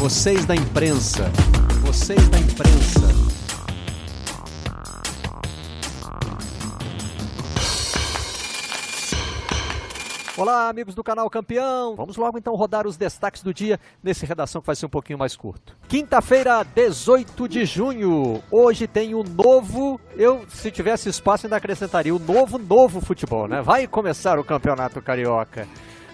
Vocês da imprensa. Vocês da imprensa. Olá, amigos do canal Campeão. Vamos logo então rodar os destaques do dia nesse redação que vai ser um pouquinho mais curto. Quinta-feira, 18 de junho. Hoje tem o novo, eu se tivesse espaço ainda acrescentaria o novo novo futebol, né? Vai começar o Campeonato Carioca.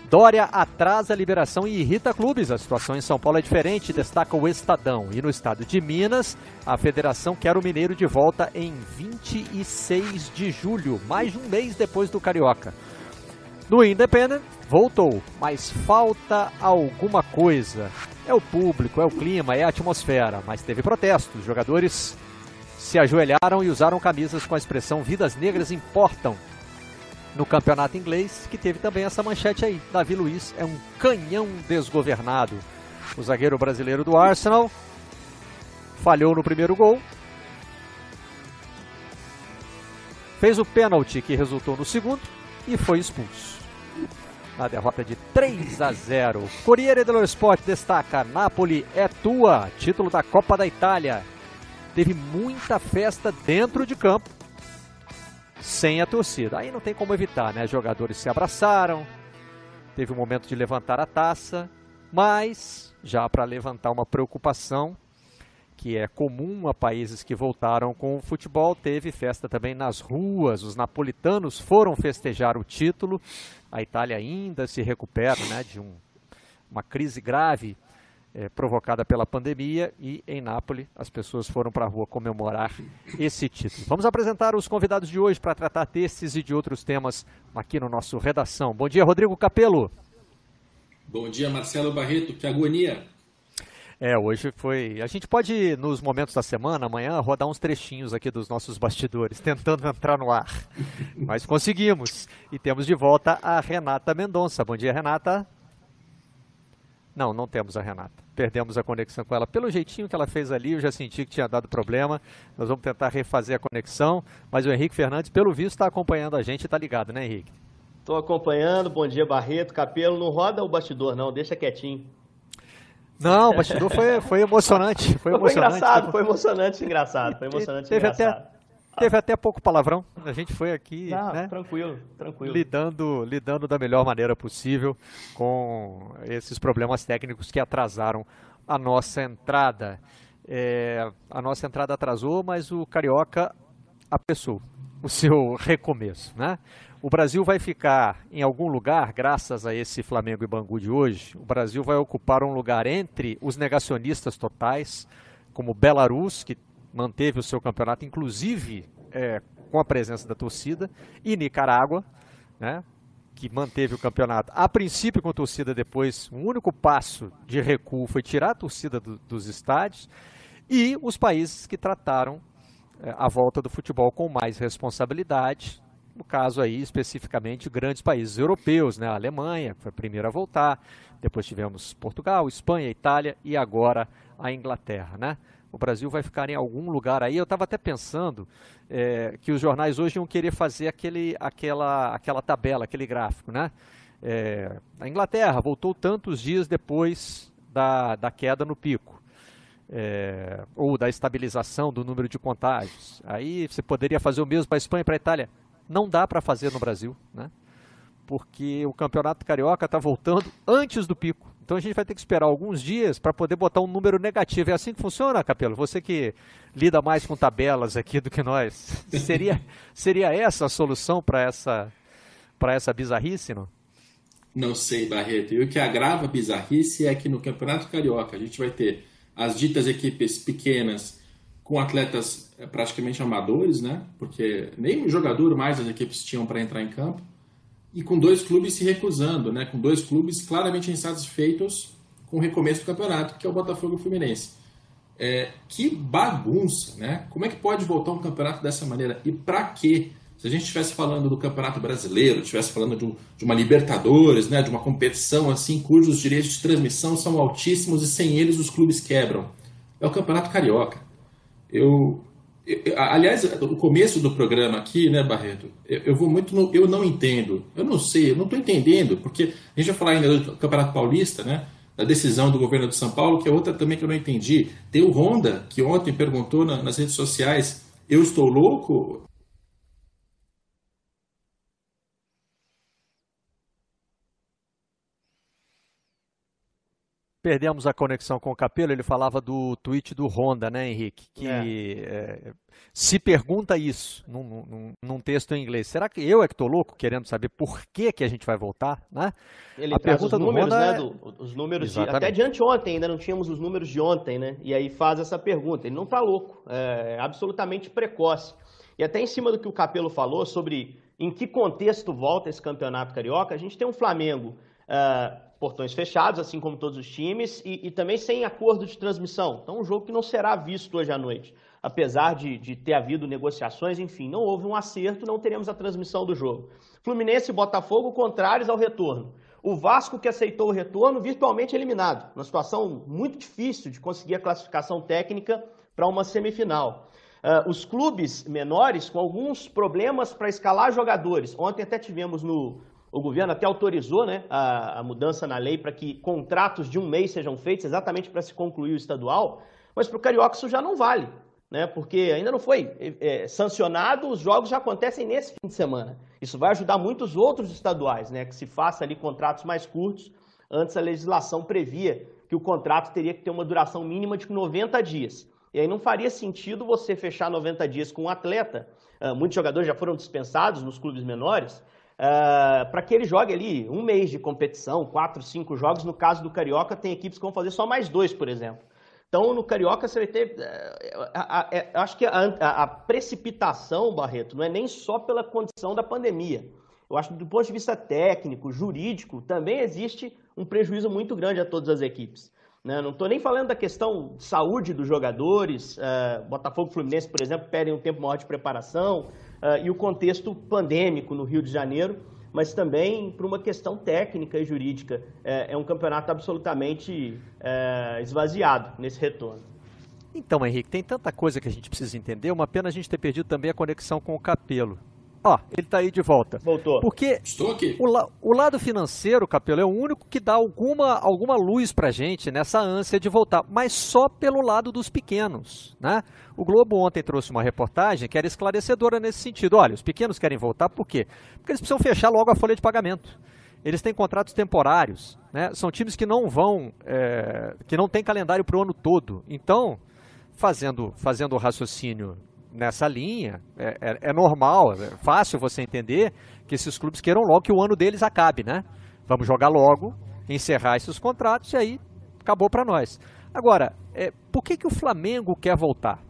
Dória atrasa a liberação e irrita clubes. A situação em São Paulo é diferente, destaca o Estadão. E no estado de Minas, a federação quer o Mineiro de volta em 26 de julho, mais de um mês depois do Carioca. No Independent, voltou, mas falta alguma coisa. É o público, é o clima, é a atmosfera, mas teve protestos. Os jogadores se ajoelharam e usaram camisas com a expressão Vidas Negras Importam no campeonato inglês, que teve também essa manchete aí. Davi Luiz é um canhão desgovernado. O zagueiro brasileiro do Arsenal falhou no primeiro gol. Fez o pênalti que resultou no segundo e foi expulso. Na derrota de 3 a 0. Corriere dello Sport destaca: Napoli é tua, título da Copa da Itália. Teve muita festa dentro de campo sem a torcida. Aí não tem como evitar, né? Jogadores se abraçaram, teve um momento de levantar a taça, mas já para levantar uma preocupação que é comum a países que voltaram com o futebol, teve festa também nas ruas. Os napolitanos foram festejar o título. A Itália ainda se recupera né, de um, uma crise grave é, provocada pela pandemia e em Nápoles as pessoas foram para a rua comemorar esse título. Vamos apresentar os convidados de hoje para tratar desses e de outros temas aqui no nosso Redação. Bom dia, Rodrigo Capelo. Bom dia, Marcelo Barreto. Que agonia. É, hoje foi. A gente pode, nos momentos da semana, amanhã, rodar uns trechinhos aqui dos nossos bastidores, tentando entrar no ar. Mas conseguimos. E temos de volta a Renata Mendonça. Bom dia, Renata. Não, não temos a Renata perdemos a conexão com ela. Pelo jeitinho que ela fez ali, eu já senti que tinha dado problema. Nós vamos tentar refazer a conexão, mas o Henrique Fernandes, pelo visto, está acompanhando a gente e está ligado, né, Henrique? Estou acompanhando. Bom dia, Barreto. Capelo, não roda o bastidor, não, deixa quietinho. Não, o bastidor foi, foi emocionante. Foi, emocionante. foi engraçado, foi emocionante engraçado. Foi emocionante Teve engraçado. Até Teve até pouco palavrão. A gente foi aqui, Não, né? Tranquilo, tranquilo. Lidando, lidando da melhor maneira possível com esses problemas técnicos que atrasaram a nossa entrada. É, a nossa entrada atrasou, mas o Carioca apressou o seu recomeço, né? O Brasil vai ficar em algum lugar, graças a esse Flamengo e Bangu de hoje, o Brasil vai ocupar um lugar entre os negacionistas totais, como Belarus, que manteve o seu campeonato, inclusive é, com a presença da torcida, e Nicarágua, né, que manteve o campeonato a princípio com torcida, depois um único passo de recuo foi tirar a torcida do, dos estádios, e os países que trataram é, a volta do futebol com mais responsabilidade, no caso aí especificamente grandes países europeus, né? a Alemanha, que foi a primeira a voltar, depois tivemos Portugal, Espanha, Itália e agora a Inglaterra. Né? O Brasil vai ficar em algum lugar aí. Eu estava até pensando é, que os jornais hoje iam querer fazer aquele, aquela, aquela tabela, aquele gráfico, né? É, a Inglaterra voltou tantos dias depois da, da queda no pico. É, ou da estabilização do número de contágios. Aí você poderia fazer o mesmo para a Espanha e para a Itália. Não dá para fazer no Brasil, né? porque o campeonato carioca está voltando antes do pico. Então a gente vai ter que esperar alguns dias para poder botar um número negativo. É assim que funciona, Capelo? Você que lida mais com tabelas aqui do que nós. Seria, seria essa a solução para essa, essa bizarrice, não? Não sei, Barreto. E o que agrava a bizarrice é que no Campeonato Carioca a gente vai ter as ditas equipes pequenas com atletas praticamente amadores, né? Porque nem jogador mais as equipes tinham para entrar em campo e com dois clubes se recusando, né? com dois clubes claramente insatisfeitos com o recomeço do campeonato, que é o Botafogo e o Fluminense. É, que bagunça, né? Como é que pode voltar um campeonato dessa maneira? E para quê? Se a gente estivesse falando do Campeonato Brasileiro, estivesse falando de, um, de, uma Libertadores, né, de uma competição assim cujos direitos de transmissão são altíssimos e sem eles os clubes quebram, é o Campeonato Carioca. Eu, Aliás, o começo do programa aqui, né, Barreto? Eu, vou muito no, Eu não entendo. Eu não sei, eu não estou entendendo, porque a gente vai falar ainda do Campeonato Paulista, né? da decisão do governo de São Paulo, que é outra também que eu não entendi. Tem o Honda, que ontem perguntou na, nas redes sociais: eu estou louco? Perdemos a conexão com o Capelo, ele falava do tweet do Honda, né, Henrique? Que é. É, se pergunta isso num, num, num, texto em inglês. Será que eu é que estou louco querendo saber por que, que a gente vai voltar, né? Ele a pergunta os números, do Honda né, do, os números de, até de anteontem, ainda não tínhamos os números de ontem, né? E aí faz essa pergunta. Ele não está louco, é absolutamente precoce. E até em cima do que o Capelo falou sobre em que contexto volta esse campeonato carioca, a gente tem um Flamengo portões fechados, assim como todos os times, e, e, também sem acordo de transmissão. Então, um jogo que não será visto hoje à noite. Apesar de, de, ter havido negociações, enfim, não houve um acerto, não teremos a transmissão do jogo. Fluminense e Botafogo contrários ao retorno. O Vasco, que aceitou o retorno, virtualmente eliminado. Uma situação muito difícil de conseguir a classificação técnica para uma semifinal. Uh, os clubes menores com alguns problemas para escalar jogadores. Ontem até tivemos no, o governo até autorizou né, a, a mudança na lei para que contratos de um mês sejam feitos exatamente para se concluir o estadual, mas para o Carioca isso já não vale, né, porque ainda não foi é, sancionado, os jogos já acontecem nesse fim de semana. Isso vai ajudar muitos outros estaduais, né, que se faça ali contratos mais curtos. Antes a legislação previa que o contrato teria que ter uma duração mínima de 90 dias. E aí não faria sentido você fechar 90 dias com um atleta. Uh, muitos jogadores já foram dispensados nos clubes menores uh, ah, para que ele jogue ali um mês de competição, quatro, cinco jogos. No caso do Carioca, tem equipes que vão fazer só mais dois, por exemplo. Então, no Carioca, você vai ter. Uh, acho que a, a, a, precipitação, Barreto, não é nem só pela condição da pandemia. Eu acho que, do ponto de vista técnico, jurídico, também existe um prejuízo muito grande a todas as equipes. Né? Não estou nem falando da questão de saúde dos jogadores. Uh, Botafogo e Fluminense, por exemplo, pedem um tempo maior de preparação uh, e o contexto pandêmico no Rio de Janeiro, mas também por uma questão técnica e jurídica. É, é um campeonato absolutamente esvaziado nesse retorno. Então, Henrique, tem tanta coisa que a gente precisa entender, uma pena a gente ter perdido também a conexão com o Capelo. Ó, ele está aí de volta. Voltou. Porque Estou aqui. O, la o, lado financeiro, Capelo, é o único que dá alguma, alguma luz pra gente nessa ânsia de voltar, mas só pelo lado dos pequenos, né? O Globo ontem trouxe uma reportagem que era esclarecedora nesse sentido. Olha, os pequenos querem voltar por quê? Porque eles precisam fechar logo a folha de pagamento. Eles têm contratos temporários, né? São times que não vão, é, que não têm calendário para o ano todo. Então, fazendo, fazendo o raciocínio nessa linha, é, é, é, normal, é fácil você entender que esses clubes queiram logo que o ano deles acabe, né? Vamos jogar logo, encerrar esses contratos e aí acabou para nós. Agora, é, por que, que o Flamengo quer voltar?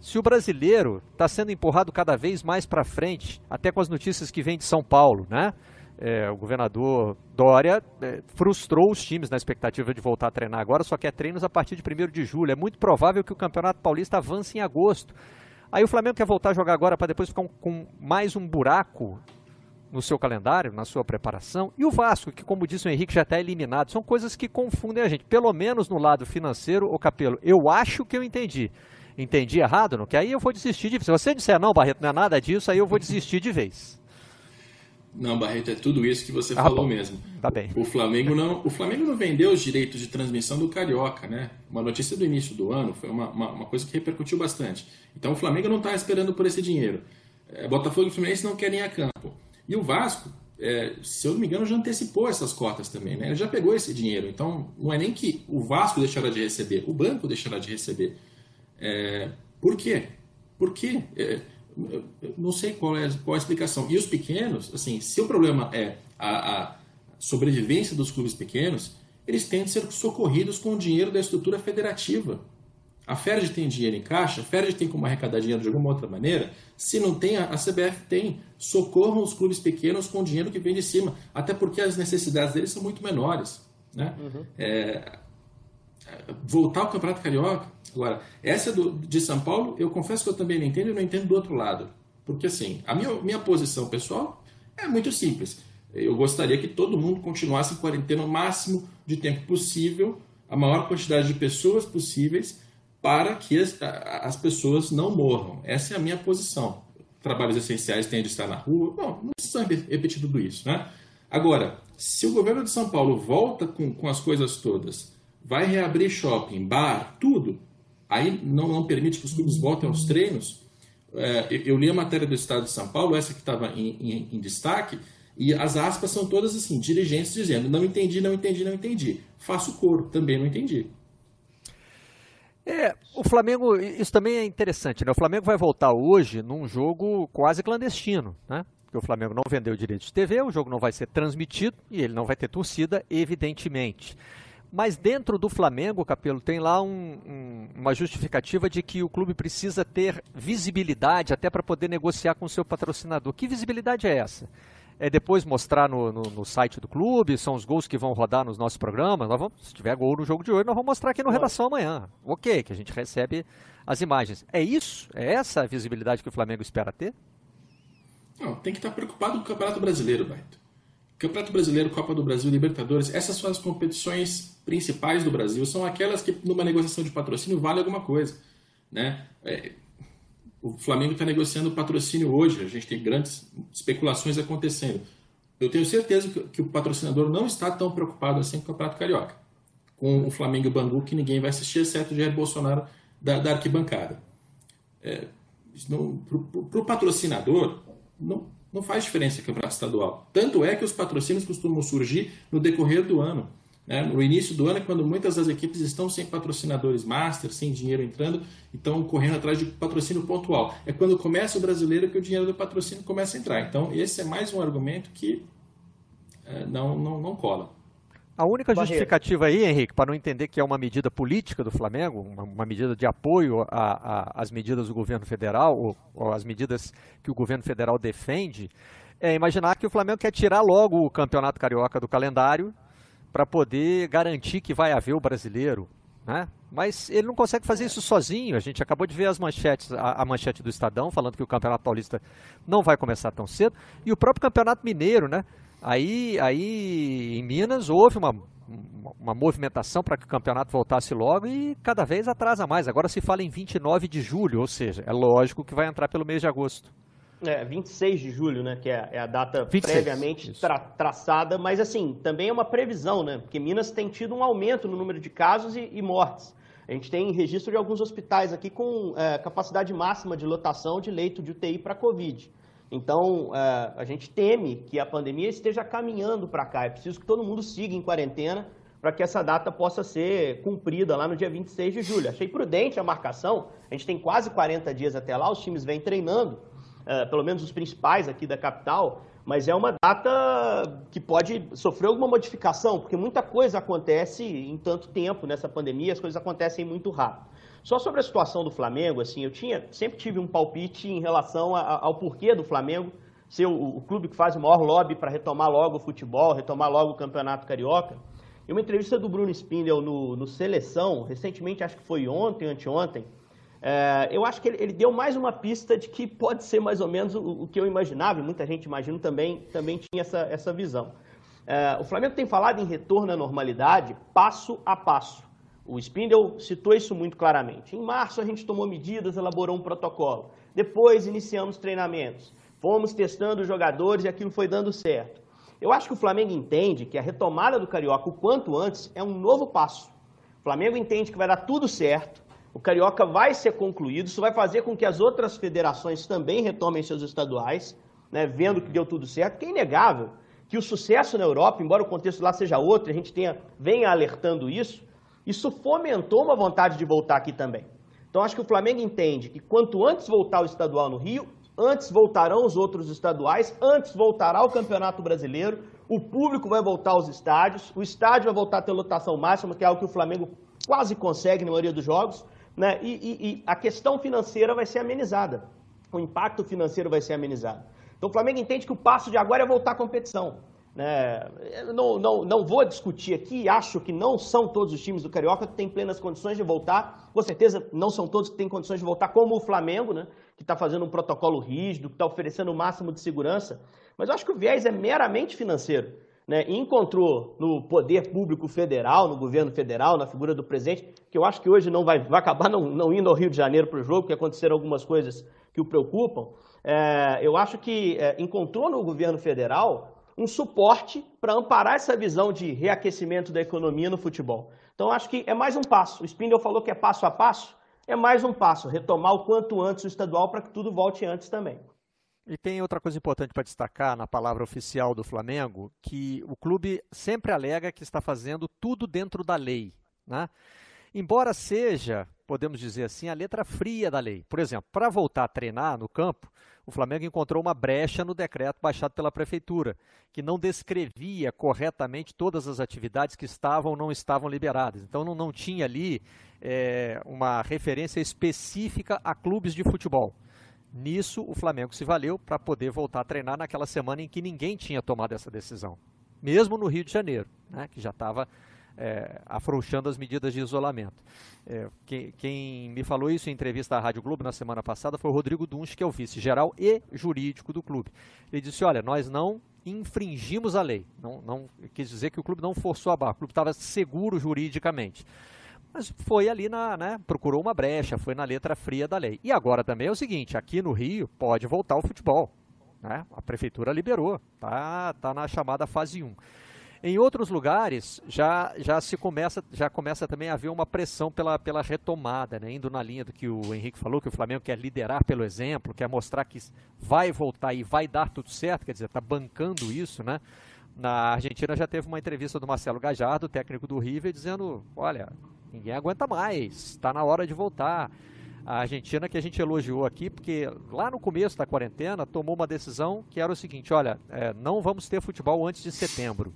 Se o brasileiro está sendo empurrado cada vez mais para frente, até com as notícias que vêm de São Paulo, né? É, o governador Dória é, frustrou os times na expectativa de voltar a treinar agora, só quer treinos a partir de 1 de julho. É muito provável que o Campeonato Paulista avance em agosto. Aí o Flamengo quer voltar a jogar agora para depois ficar um, com mais um buraco no seu calendário, na sua preparação. E o Vasco, que como disse o Henrique, já está eliminado. São coisas que confundem a gente. Pelo menos no lado financeiro, o Capelo, eu acho que eu entendi. Entendi errado, não? Que aí eu vou desistir de vez. Se você disser não, Barreto, não é nada disso, aí eu vou desistir de vez. Não, Barreto, é tudo isso que você ah, falou bom. mesmo. Tá bem. O Flamengo não, o Flamengo não vendeu os direitos de transmissão do Carioca, né? Uma notícia do início do ano foi uma, uma, uma coisa que repercutiu bastante. Então o Flamengo não está esperando por esse dinheiro. É, Botafogo e Fluminense não querem a campo. E o Vasco, é, se eu não me engano, já antecipou essas cotas também, né? Ele já pegou esse dinheiro. Então não é nem que o Vasco deixará de receber, o banco deixará de receber. É, por quê? Por quê? Não sei qual é, qual é a explicação. E os pequenos, assim, se o problema é a, a sobrevivência dos clubes pequenos, eles têm de ser socorridos com o dinheiro da estrutura federativa. A Ferdi tem dinheiro em caixa, a Ferdi tem como arrecadar dinheiro de alguma outra maneira. Se não tem, a CBF tem. Socorram os clubes pequenos com o dinheiro que vem de cima, até porque as necessidades deles são muito menores. Né? Uhum. É, voltar ao Campeonato Carioca. Agora, essa do, de São Paulo, eu confesso que eu também não entendo e não entendo do outro lado. Porque, assim, a minha, minha posição pessoal é muito simples. Eu gostaria que todo mundo continuasse em quarentena o máximo de tempo possível, a maior quantidade de pessoas possíveis, para que as, as pessoas não morram. Essa é a minha posição. Trabalhos essenciais têm de estar na rua. Bom, não precisa repetir tudo isso, né? Agora, Se o governo de São Paulo volta com, com as coisas todas, vai reabrir shopping, bar, tudo, aí não, não permite que os clubes voltem aos treinos. É, eu li a matéria do Estado de São Paulo, essa que estava em, em, em, destaque, e as aspas são todas assim, dirigentes dizendo: não entendi, não entendi, não entendi. Faço coro, também não entendi. É, o Flamengo, isso também é interessante, né? O Flamengo vai voltar hoje num jogo quase clandestino, né? Porque o Flamengo não vendeu direito de TV, o jogo não vai ser transmitido e ele não vai ter torcida, evidentemente. Mas dentro do Flamengo, Capelo, tem lá um, um, uma justificativa de que o clube precisa ter visibilidade até para poder negociar com o seu patrocinador. Que visibilidade é essa? É depois mostrar no, no, no, site do clube, são os gols que vão rodar nos nossos programas. Nós vamos, se tiver gol no jogo de hoje, nós vamos mostrar aqui no Redação amanhã. Ok, que a gente recebe as imagens. É isso? É essa a visibilidade que o Flamengo espera ter? Não, tem que estar preocupado com o Campeonato Brasileiro, Beto. Campeonato Brasileiro, Copa do Brasil, Libertadores, essas são as competições principais do Brasil, são aquelas que numa negociação de patrocínio vale alguma coisa. Né? É, o Flamengo está negociando patrocínio hoje, a gente tem grandes especulações acontecendo. Eu tenho certeza que, que, o patrocinador não está tão preocupado assim com o Campeonato Carioca, com o Flamengo e o Bangu, que ninguém vai assistir, exceto o Jair Bolsonaro da, da arquibancada. É, Para o patrocinador, não, não faz diferença campeonato estadual. Tanto é que os patrocínios costumam surgir no decorrer do ano. Né? No início do ano é quando muitas das equipes estão sem patrocinadores master, sem dinheiro entrando, estão correndo atrás de patrocínio pontual. É quando começa o brasileiro que o dinheiro do patrocínio começa a entrar. Então, esse é mais um argumento que é, não, não, não cola. A única justificativa aí, Henrique, para não entender que é uma medida política do Flamengo, uma, uma medida de apoio às medidas do governo federal, ou, ou às medidas que o governo federal defende, é imaginar que o Flamengo quer tirar logo o Campeonato Carioca do calendário para poder garantir que vai haver o brasileiro. Né? Mas ele não consegue fazer isso sozinho. A gente acabou de ver as manchetes, a, a, manchete do Estadão falando que o Campeonato Paulista não vai começar tão cedo. E o próprio Campeonato Mineiro, né? Aí, aí em Minas houve uma, uma movimentação para que o campeonato voltasse logo e cada vez atrasa mais. Agora se fala em 29 de julho, ou seja, é lógico que vai entrar pelo mês de agosto. É, 26 de julho, né, que é, é a data 26, previamente tra traçada, mas assim, também é uma previsão, né, porque Minas tem tido um aumento no número de casos e, e mortes. A gente tem registro de alguns hospitais aqui com é, capacidade máxima de lotação de leito de UTI para Covid. Então, é, a gente teme que a pandemia esteja caminhando para cá. É preciso que todo mundo siga em quarentena para que essa data possa ser cumprida lá no dia 26 de julho. Achei prudente a marcação. A gente tem quase 40 dias até lá, os times vêm treinando, é, pelo menos os principais aqui da capital, mas é uma data que pode sofrer alguma modificação, porque muita coisa acontece em tanto tempo nessa pandemia, as coisas acontecem muito rápido. Só sobre a situação do Flamengo, assim, eu tinha, sempre tive um palpite em relação a, ao porquê do Flamengo ser o, o clube que faz o maior lobby para retomar logo o futebol, retomar logo o Campeonato Carioca. Em uma entrevista do Bruno Spindel no, no Seleção, recentemente, acho que foi ontem, anteontem, é, eu acho que ele, ele, deu mais uma pista de que pode ser mais ou menos o, o que eu imaginava, e muita gente imagina também, também tinha essa, essa visão. É, o Flamengo tem falado em retorno à normalidade passo a passo. O Spindle citou isso muito claramente. Em março a gente tomou medidas, elaborou um protocolo. Depois iniciamos treinamentos. Fomos testando os jogadores e aquilo foi dando certo. Eu acho que o Flamengo entende que a retomada do Carioca o quanto antes é um novo passo. O Flamengo entende que vai dar tudo certo, o Carioca vai ser concluído, isso vai fazer com que as outras federações também retomem seus estaduais, né, vendo que deu tudo certo, que é inegável que o sucesso na Europa, embora o contexto lá seja outro, a gente tenha, venha alertando isso, isso fomentou uma vontade de voltar aqui também. Então acho que o Flamengo entende que quanto antes voltar o estadual no Rio, antes voltarão os outros estaduais, antes voltará o Campeonato Brasileiro, o público vai voltar aos estádios, o estádio vai voltar a ter lotação máxima, que é algo que o Flamengo quase consegue na maioria dos jogos, né? e, e, e a questão financeira vai ser amenizada, o impacto financeiro vai ser amenizado. Então o Flamengo entende que o passo de agora é voltar à competição. Né? Não, não, não vou discutir aqui, acho que não são todos os times do Carioca que têm plenas condições de voltar. Com certeza não são todos que têm condições de voltar, como o Flamengo, né? que está fazendo um protocolo rígido, que está oferecendo o máximo de segurança. Mas eu acho que o viés é meramente financeiro. Né? E encontrou no poder público federal, no governo federal, na figura do presidente, que eu acho que hoje não vai, vai acabar não, não indo ao Rio de Janeiro para o jogo, porque aconteceram algumas coisas que o preocupam. É, eu acho que é, encontrou no governo federal um suporte para amparar essa visão de reaquecimento da economia no futebol. Então, acho que é mais um passo. O Spindle falou que é passo a passo, é mais um passo, retomar o quanto antes o estadual para que tudo volte antes também. E tem outra coisa importante para destacar na palavra oficial do Flamengo, que o clube sempre alega que está fazendo tudo dentro da lei. Né? Embora seja, podemos dizer assim, a letra fria da lei. Por exemplo, para voltar a treinar no campo, o Flamengo encontrou uma brecha no decreto baixado pela Prefeitura, que não descrevia corretamente todas as atividades que estavam ou não estavam liberadas. Então não, não tinha ali é, uma referência específica a clubes de futebol. Nisso, o Flamengo se valeu para poder voltar a treinar naquela semana em que ninguém tinha tomado essa decisão. Mesmo no Rio de Janeiro, né, que já estava é, afrouxando as medidas de isolamento. É, quem, quem, me falou isso em entrevista à Rádio Globo na semana passada foi o Rodrigo Dunch, que é o vice-geral e jurídico do clube. Ele disse: olha, nós não infringimos a lei. Não, não quis dizer que o clube não forçou a barra, o clube estava seguro juridicamente. Mas foi ali na, né, procurou uma brecha, foi na letra fria da lei. E agora também é o seguinte, aqui no Rio pode voltar o futebol. Né? A prefeitura liberou, tá, tá na chamada fase 1. Em outros lugares já, já se começa já começa também a haver uma pressão pela, pela retomada, né? indo na linha do que o Henrique falou, que o Flamengo quer liderar pelo exemplo, quer mostrar que vai voltar e vai dar tudo certo, quer dizer, está bancando isso, né? Na Argentina já teve uma entrevista do Marcelo Gajardo, técnico do River, dizendo, olha, ninguém aguenta mais, está na hora de voltar. A Argentina que a gente elogiou aqui, porque lá no começo da quarentena tomou uma decisão que era o seguinte, olha, é, não vamos ter futebol antes de setembro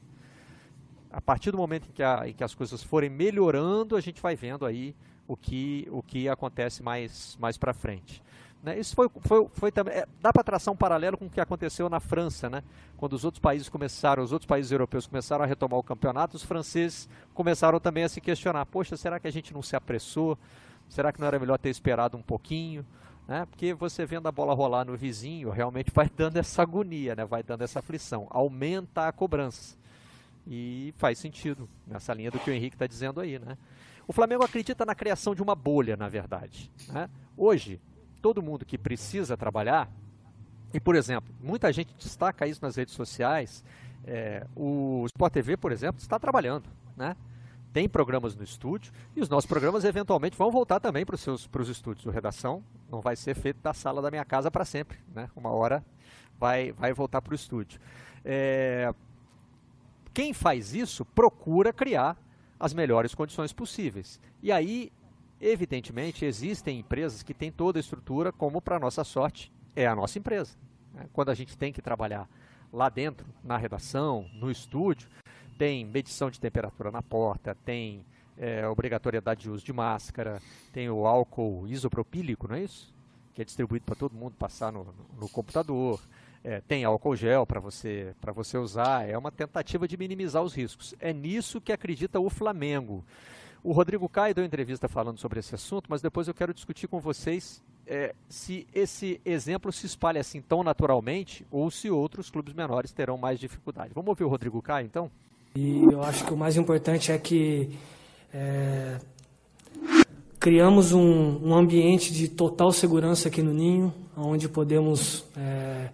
a partir do momento em que, a, em que, as coisas forem melhorando, a gente vai vendo aí o que, o que acontece mais, mais para frente. Né? Isso foi, foi, foi também. É, dá para traçar um paralelo com o que aconteceu na França, né? Quando os outros países começaram, os outros países europeus começaram a retomar o campeonato, os franceses começaram também a se questionar: poxa, será que a gente não se apressou? Será que não era melhor ter esperado um pouquinho? Né? Porque você vendo a bola rolar no vizinho, realmente vai dando essa agonia, né? vai dando essa aflição. Aumenta a cobrança. E faz sentido nessa linha do que o Henrique está dizendo aí, né? O Flamengo acredita na criação de uma bolha, na verdade. Né? Hoje, todo mundo que precisa trabalhar, e por exemplo, muita gente destaca isso nas redes sociais, é, o Sport TV, por exemplo, está trabalhando, né? Tem programas no estúdio e os nossos programas eventualmente vão voltar também para os seus para os estúdios. O redação não vai ser feito da sala da minha casa para sempre, né? Uma hora vai vai voltar para o estúdio. É, quem faz isso procura criar as melhores condições possíveis. E aí, evidentemente, existem empresas que têm toda a estrutura, como para nossa sorte é a nossa empresa. Né? Quando a gente tem que trabalhar lá dentro, na redação, no estúdio, tem medição de temperatura na porta, tem é, obrigatoriedade de uso de máscara, tem o álcool isopropílico, não é isso? Que é distribuído para todo mundo passar no, no computador é, tem álcool gel para você, você usar, é uma tentativa de minimizar os riscos. É nisso que acredita o Flamengo. O Rodrigo Caio deu entrevista falando sobre esse assunto, mas depois eu quero discutir com vocês é, se esse exemplo se espalha assim tão naturalmente ou se outros clubes menores terão mais dificuldade. Vamos ouvir o Rodrigo Caio, então? E eu acho que o mais importante é que é, criamos um, um, ambiente de total segurança aqui no Ninho, onde podemos é,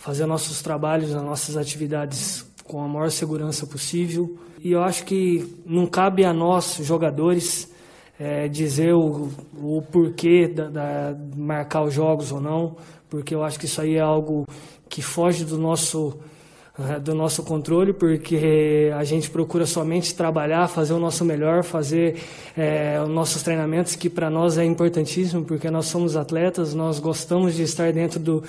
fazer nossos trabalhos, as nossas atividades com a maior segurança possível. E eu acho que não cabe a nós, jogadores, é, dizer o, o porquê da, da, marcar os jogos ou não, porque eu acho que isso aí é algo que foge do nosso é, do nosso controle, porque a gente procura somente trabalhar, fazer o nosso melhor, fazer é, os nossos treinamentos, que para nós é importantíssimo, porque nós somos atletas, nós gostamos de estar dentro do,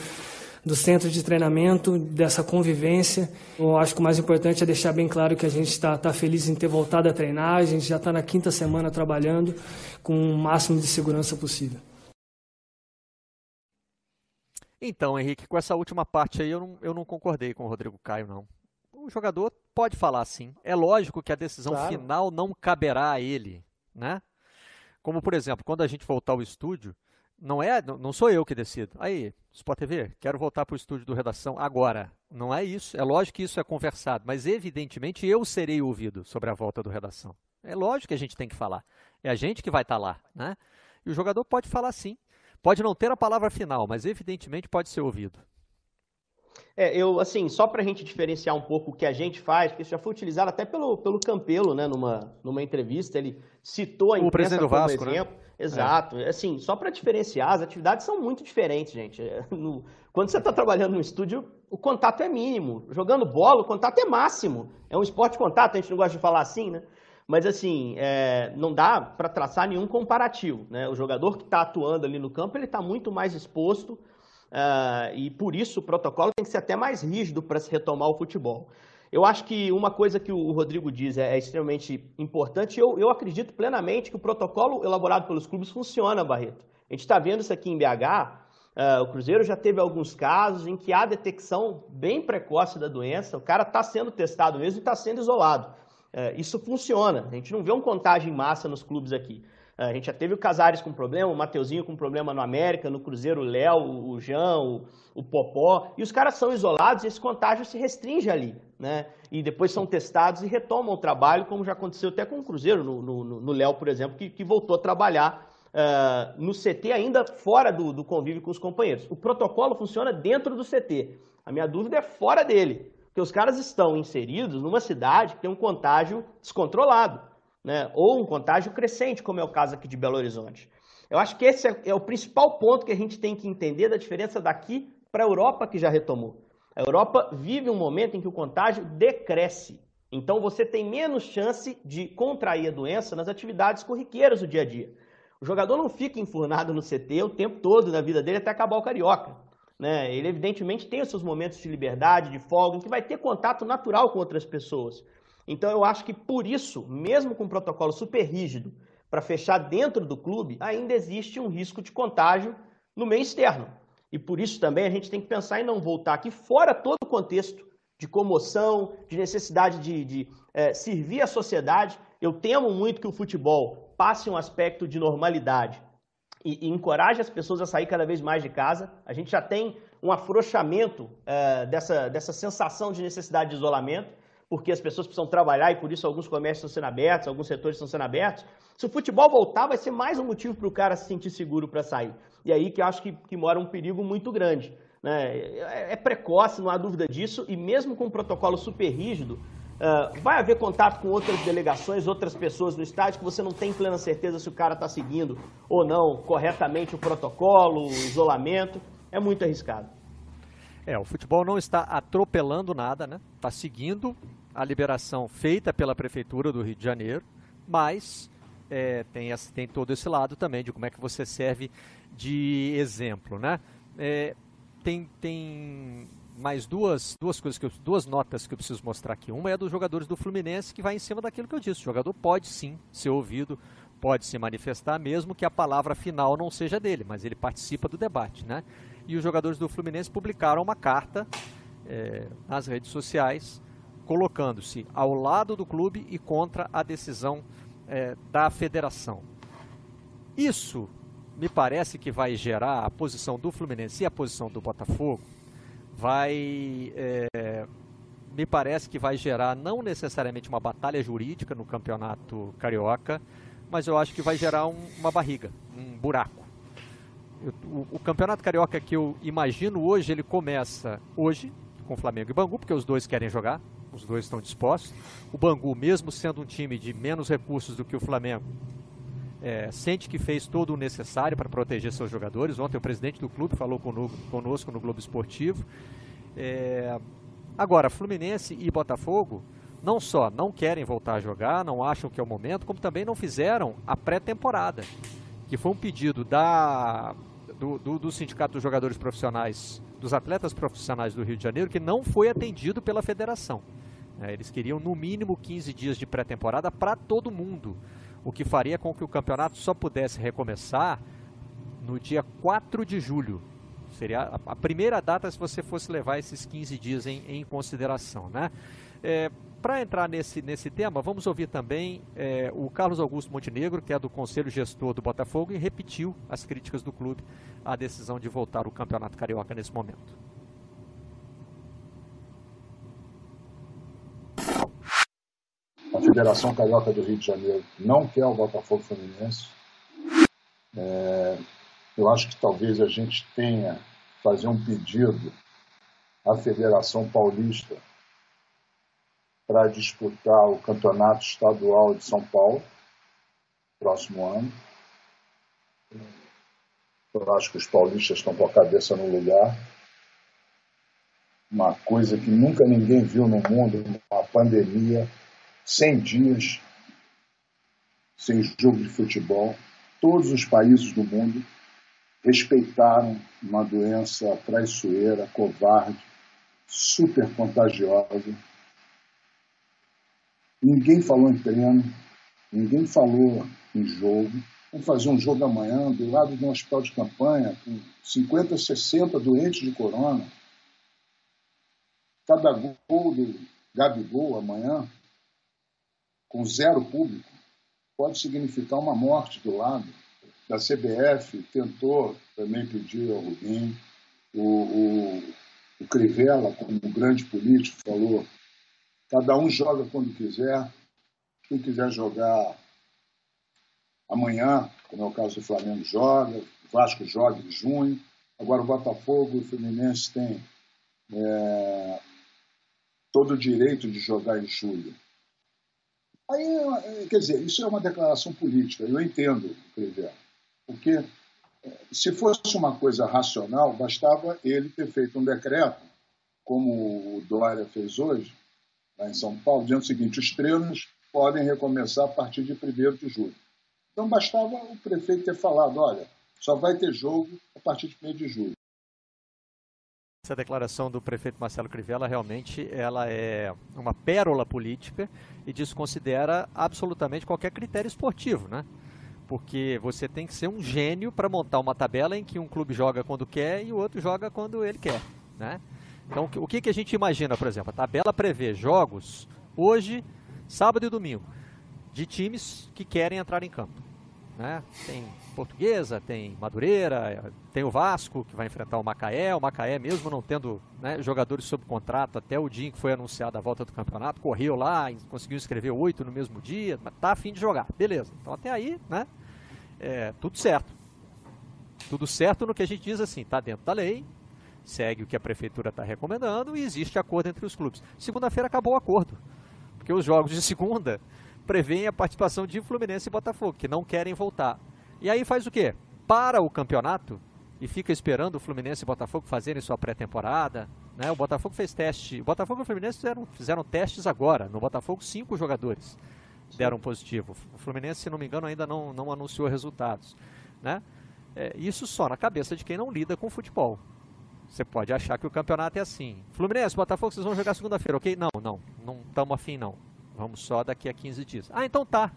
do centro de treinamento, dessa convivência. Eu acho que o mais importante é deixar bem claro que a gente está tá feliz em ter voltado a treinar, a gente já está na quinta semana trabalhando com o máximo de segurança possível. Então, Henrique, com essa última parte aí eu não, eu não concordei com o Rodrigo Caio, não. O jogador pode falar sim. É lógico que a decisão claro. final não caberá a ele, né? Como, por exemplo, quando a gente voltar ao estúdio, não é, não sou eu que decido. Aí, Sport TV, quero voltar para o estúdio do Redação agora. Não é isso. É lógico que isso é conversado, mas evidentemente eu serei ouvido sobre a volta do Redação. É lógico que a gente tem que falar. É a gente que vai estar tá lá, né? E o jogador pode falar sim. Pode não ter a palavra final, mas evidentemente pode ser ouvido. É, eu, assim, só para a gente diferenciar um pouco o que a gente faz, porque isso já foi utilizado até pelo, pelo Campelo, né, numa, numa entrevista, ele citou a o imprensa como Vasco, né? exemplo. Né? Exato. É. Assim, só para diferenciar, as atividades são muito diferentes, gente. É, no, quando você está trabalhando no estúdio, o contato é mínimo. Jogando bola, o contato é máximo. É um esporte de contato, a gente não gosta de falar assim, né? Mas, assim, é, não dá para traçar nenhum comparativo. Né? O jogador que está atuando ali no campo, ele está muito mais exposto uh, e, por isso, o protocolo tem que ser até mais rígido para se retomar o futebol. Eu acho que uma coisa que o Rodrigo diz é, é extremamente importante. Eu, eu acredito plenamente que o protocolo elaborado pelos clubes funciona, Barreto. A gente está vendo isso aqui em BH. Uh, ah, o Cruzeiro já teve alguns casos em que há detecção bem precoce da doença. O cara está sendo testado mesmo e está sendo isolado. É, isso funciona. A gente não vê um contágio em massa nos clubes aqui. A gente já teve o Casares com problema, o Mateuzinho com problema no América, no Cruzeiro o Léo, o Jean, o, o, Popó. E os caras são isolados e esse contágio se restringe ali. Né? E depois são testados e retomam o trabalho, como já aconteceu até com o Cruzeiro, no Léo, por exemplo, que, que, voltou a trabalhar uh, no CT ainda fora do, do convívio com os companheiros. O protocolo funciona dentro do CT. A minha dúvida é fora dele. Porque os caras estão inseridos numa cidade que tem um contágio descontrolado, né? ou um contágio crescente, como é o caso aqui de Belo Horizonte. Eu acho que esse é, é o principal ponto que a gente tem que entender da diferença daqui para a Europa, que já retomou. A Europa vive um momento em que o contágio decresce. Então você tem menos chance de contrair a doença nas atividades corriqueiras do dia a dia. O jogador não fica enfurnado no CT o tempo todo na vida dele até acabar o carioca. Né? Ele, evidentemente, tem os seus momentos de liberdade, de folga, em que vai ter contato natural com outras pessoas. Então, eu acho que por isso, mesmo com um protocolo super rígido para fechar dentro do clube, ainda existe um risco de contágio no meio externo. E por isso também a gente tem que pensar em não voltar aqui fora todo o contexto de comoção, de necessidade de, de é, servir a sociedade. Eu temo muito que o futebol passe um aspecto de normalidade e, e encoraja as pessoas a sair cada vez mais de casa. A gente já tem um afrouxamento é, dessa, dessa sensação de necessidade de isolamento, porque as pessoas precisam trabalhar e por isso alguns comércios estão sendo abertos, alguns setores estão sendo abertos. Se o futebol voltar, vai ser mais um motivo para o cara se sentir seguro para sair. E aí que eu acho que, que mora um perigo muito grande. Né? É, é precoce, não há dúvida disso, e mesmo com um protocolo super rígido, Uh, vai haver contato com outras delegações, outras pessoas no estádio que você não tem plena certeza se o cara está seguindo ou não corretamente o protocolo, o isolamento. É muito arriscado. É, o futebol não está atropelando nada, né? Está seguindo a liberação feita pela Prefeitura do Rio de Janeiro, mas é, tem, tem todo esse lado também de como é que você serve de exemplo, né? É, tem, tem mais duas, duas coisas que eu, duas notas que eu preciso mostrar aqui. Uma é dos jogadores do Fluminense que vai em cima daquilo que eu disse. O jogador pode sim ser ouvido, pode se manifestar, mesmo que a palavra final não seja dele, mas ele participa do debate, né? E os jogadores do Fluminense publicaram uma carta é, nas redes sociais colocando-se ao lado do clube e contra a decisão é, da federação. Isso me parece que vai gerar a posição do Fluminense e a posição do Botafogo vai. É, me parece que vai gerar não necessariamente uma batalha jurídica no campeonato carioca, mas eu acho que vai gerar um, uma barriga, um buraco. Eu, o, o, campeonato carioca que eu imagino hoje, ele começa hoje com Flamengo e Bangu, porque os dois querem jogar, os dois estão dispostos. O Bangu, mesmo sendo um time de menos recursos do que o Flamengo, é, sente que fez todo o necessário para proteger seus jogadores. Ontem o presidente do clube falou conosco no Globo Esportivo. É, agora, Fluminense e Botafogo não só não querem voltar a jogar, não acham que é o momento, como também não fizeram a pré-temporada, que foi um pedido da, do, do, do Sindicato dos Jogadores Profissionais, dos Atletas Profissionais do Rio de Janeiro, que não foi atendido pela federação. É, eles queriam no mínimo 15 dias de pré-temporada para todo mundo o que faria com que o campeonato só pudesse recomeçar no dia 4 de julho. Seria a, primeira data se você fosse levar esses 15 dias em, em consideração. Né? É, Para entrar nesse, nesse tema, vamos ouvir também é, o Carlos Augusto Montenegro, que é do Conselho Gestor do Botafogo, e repetiu as críticas do clube à decisão de voltar o Campeonato Carioca nesse momento. A Federação Carioca do Rio de Janeiro não quer o Botafogo Fluminense. É, eu acho que talvez a gente tenha fazer um pedido a Federação Paulista para disputar o Campeonato Estadual de São Paulo, próximo ano. Eu acho que os paulistas estão com a cabeça no lugar. Uma coisa que nunca ninguém viu no mundo, uma pandemia, 100 dias sem jogo de futebol. Todos os países do mundo respeitaram uma doença traiçoeira, covarde, super contagiosa. Ninguém falou em treino, ninguém falou em jogo. Vamos fazer um jogo amanhã do lado de um hospital de campanha com 50, 60 doentes de corona. Cada gol do Gabigol amanhã, com zero público, pode significar uma morte do lado. Da CBF tentou também pedir ao Rubim, o, o, o Crivella, como grande político, falou: cada um joga quando quiser, quem quiser jogar amanhã, como é o caso do Flamengo, joga, o Vasco joga em junho, agora o Botafogo e o Fluminense têm é, todo o direito de jogar em julho. Aí, é, quer dizer, isso é uma declaração política, eu entendo, Crivella, porque é, se fosse uma coisa racional, bastava ele ter feito um decreto, como o Dória fez hoje, lá em São Paulo, dizendo o seguinte: os treinos podem recomeçar a partir de 1 de julho. Então bastava o prefeito ter falado, olha, só vai ter jogo a partir de 1 de julho. Essa declaração do prefeito Marcelo Crivella realmente ela é uma pérola política e desconsidera absolutamente qualquer critério esportivo, né? Porque você tem que ser um gênio para montar uma tabela em que um clube joga quando quer e o outro joga quando ele quer, né? Então, o que, que a gente imagina, por exemplo? A tabela prevê jogos hoje, sábado e domingo de times que querem entrar em campo. Né? Tem Portuguesa, tem Madureira, tem o Vasco que vai enfrentar o Macaé. O Macaé, mesmo não tendo né, jogadores sob contrato até o dia em que foi anunciada a volta do campeonato, correu lá, conseguiu escrever oito no mesmo dia, tá afim de jogar. Beleza. Então até aí, né? É, tudo certo. Tudo certo no que a gente diz assim, tá dentro da lei, segue o que a prefeitura está recomendando e existe acordo entre os clubes. Segunda-feira acabou o acordo, porque os jogos de segunda prevêem a participação de Fluminense e Botafogo, que não querem voltar. E aí faz o quê? Para o campeonato e fica esperando o Fluminense e Botafogo fazerem sua pré-temporada. Né? O Botafogo fez teste. O Botafogo e o Fluminense fizeram, fizeram testes agora. No Botafogo, cinco jogadores deram positivo. O Fluminense, se não me engano, ainda não, não anunciou resultados. Né? É, isso só na cabeça de quem não lida com futebol. Você pode achar que o campeonato é assim. Fluminense, Botafogo, vocês vão jogar segunda-feira, ok? Não, não, não estamos afim não. Vamos só daqui a 15 dias. Ah, então tá.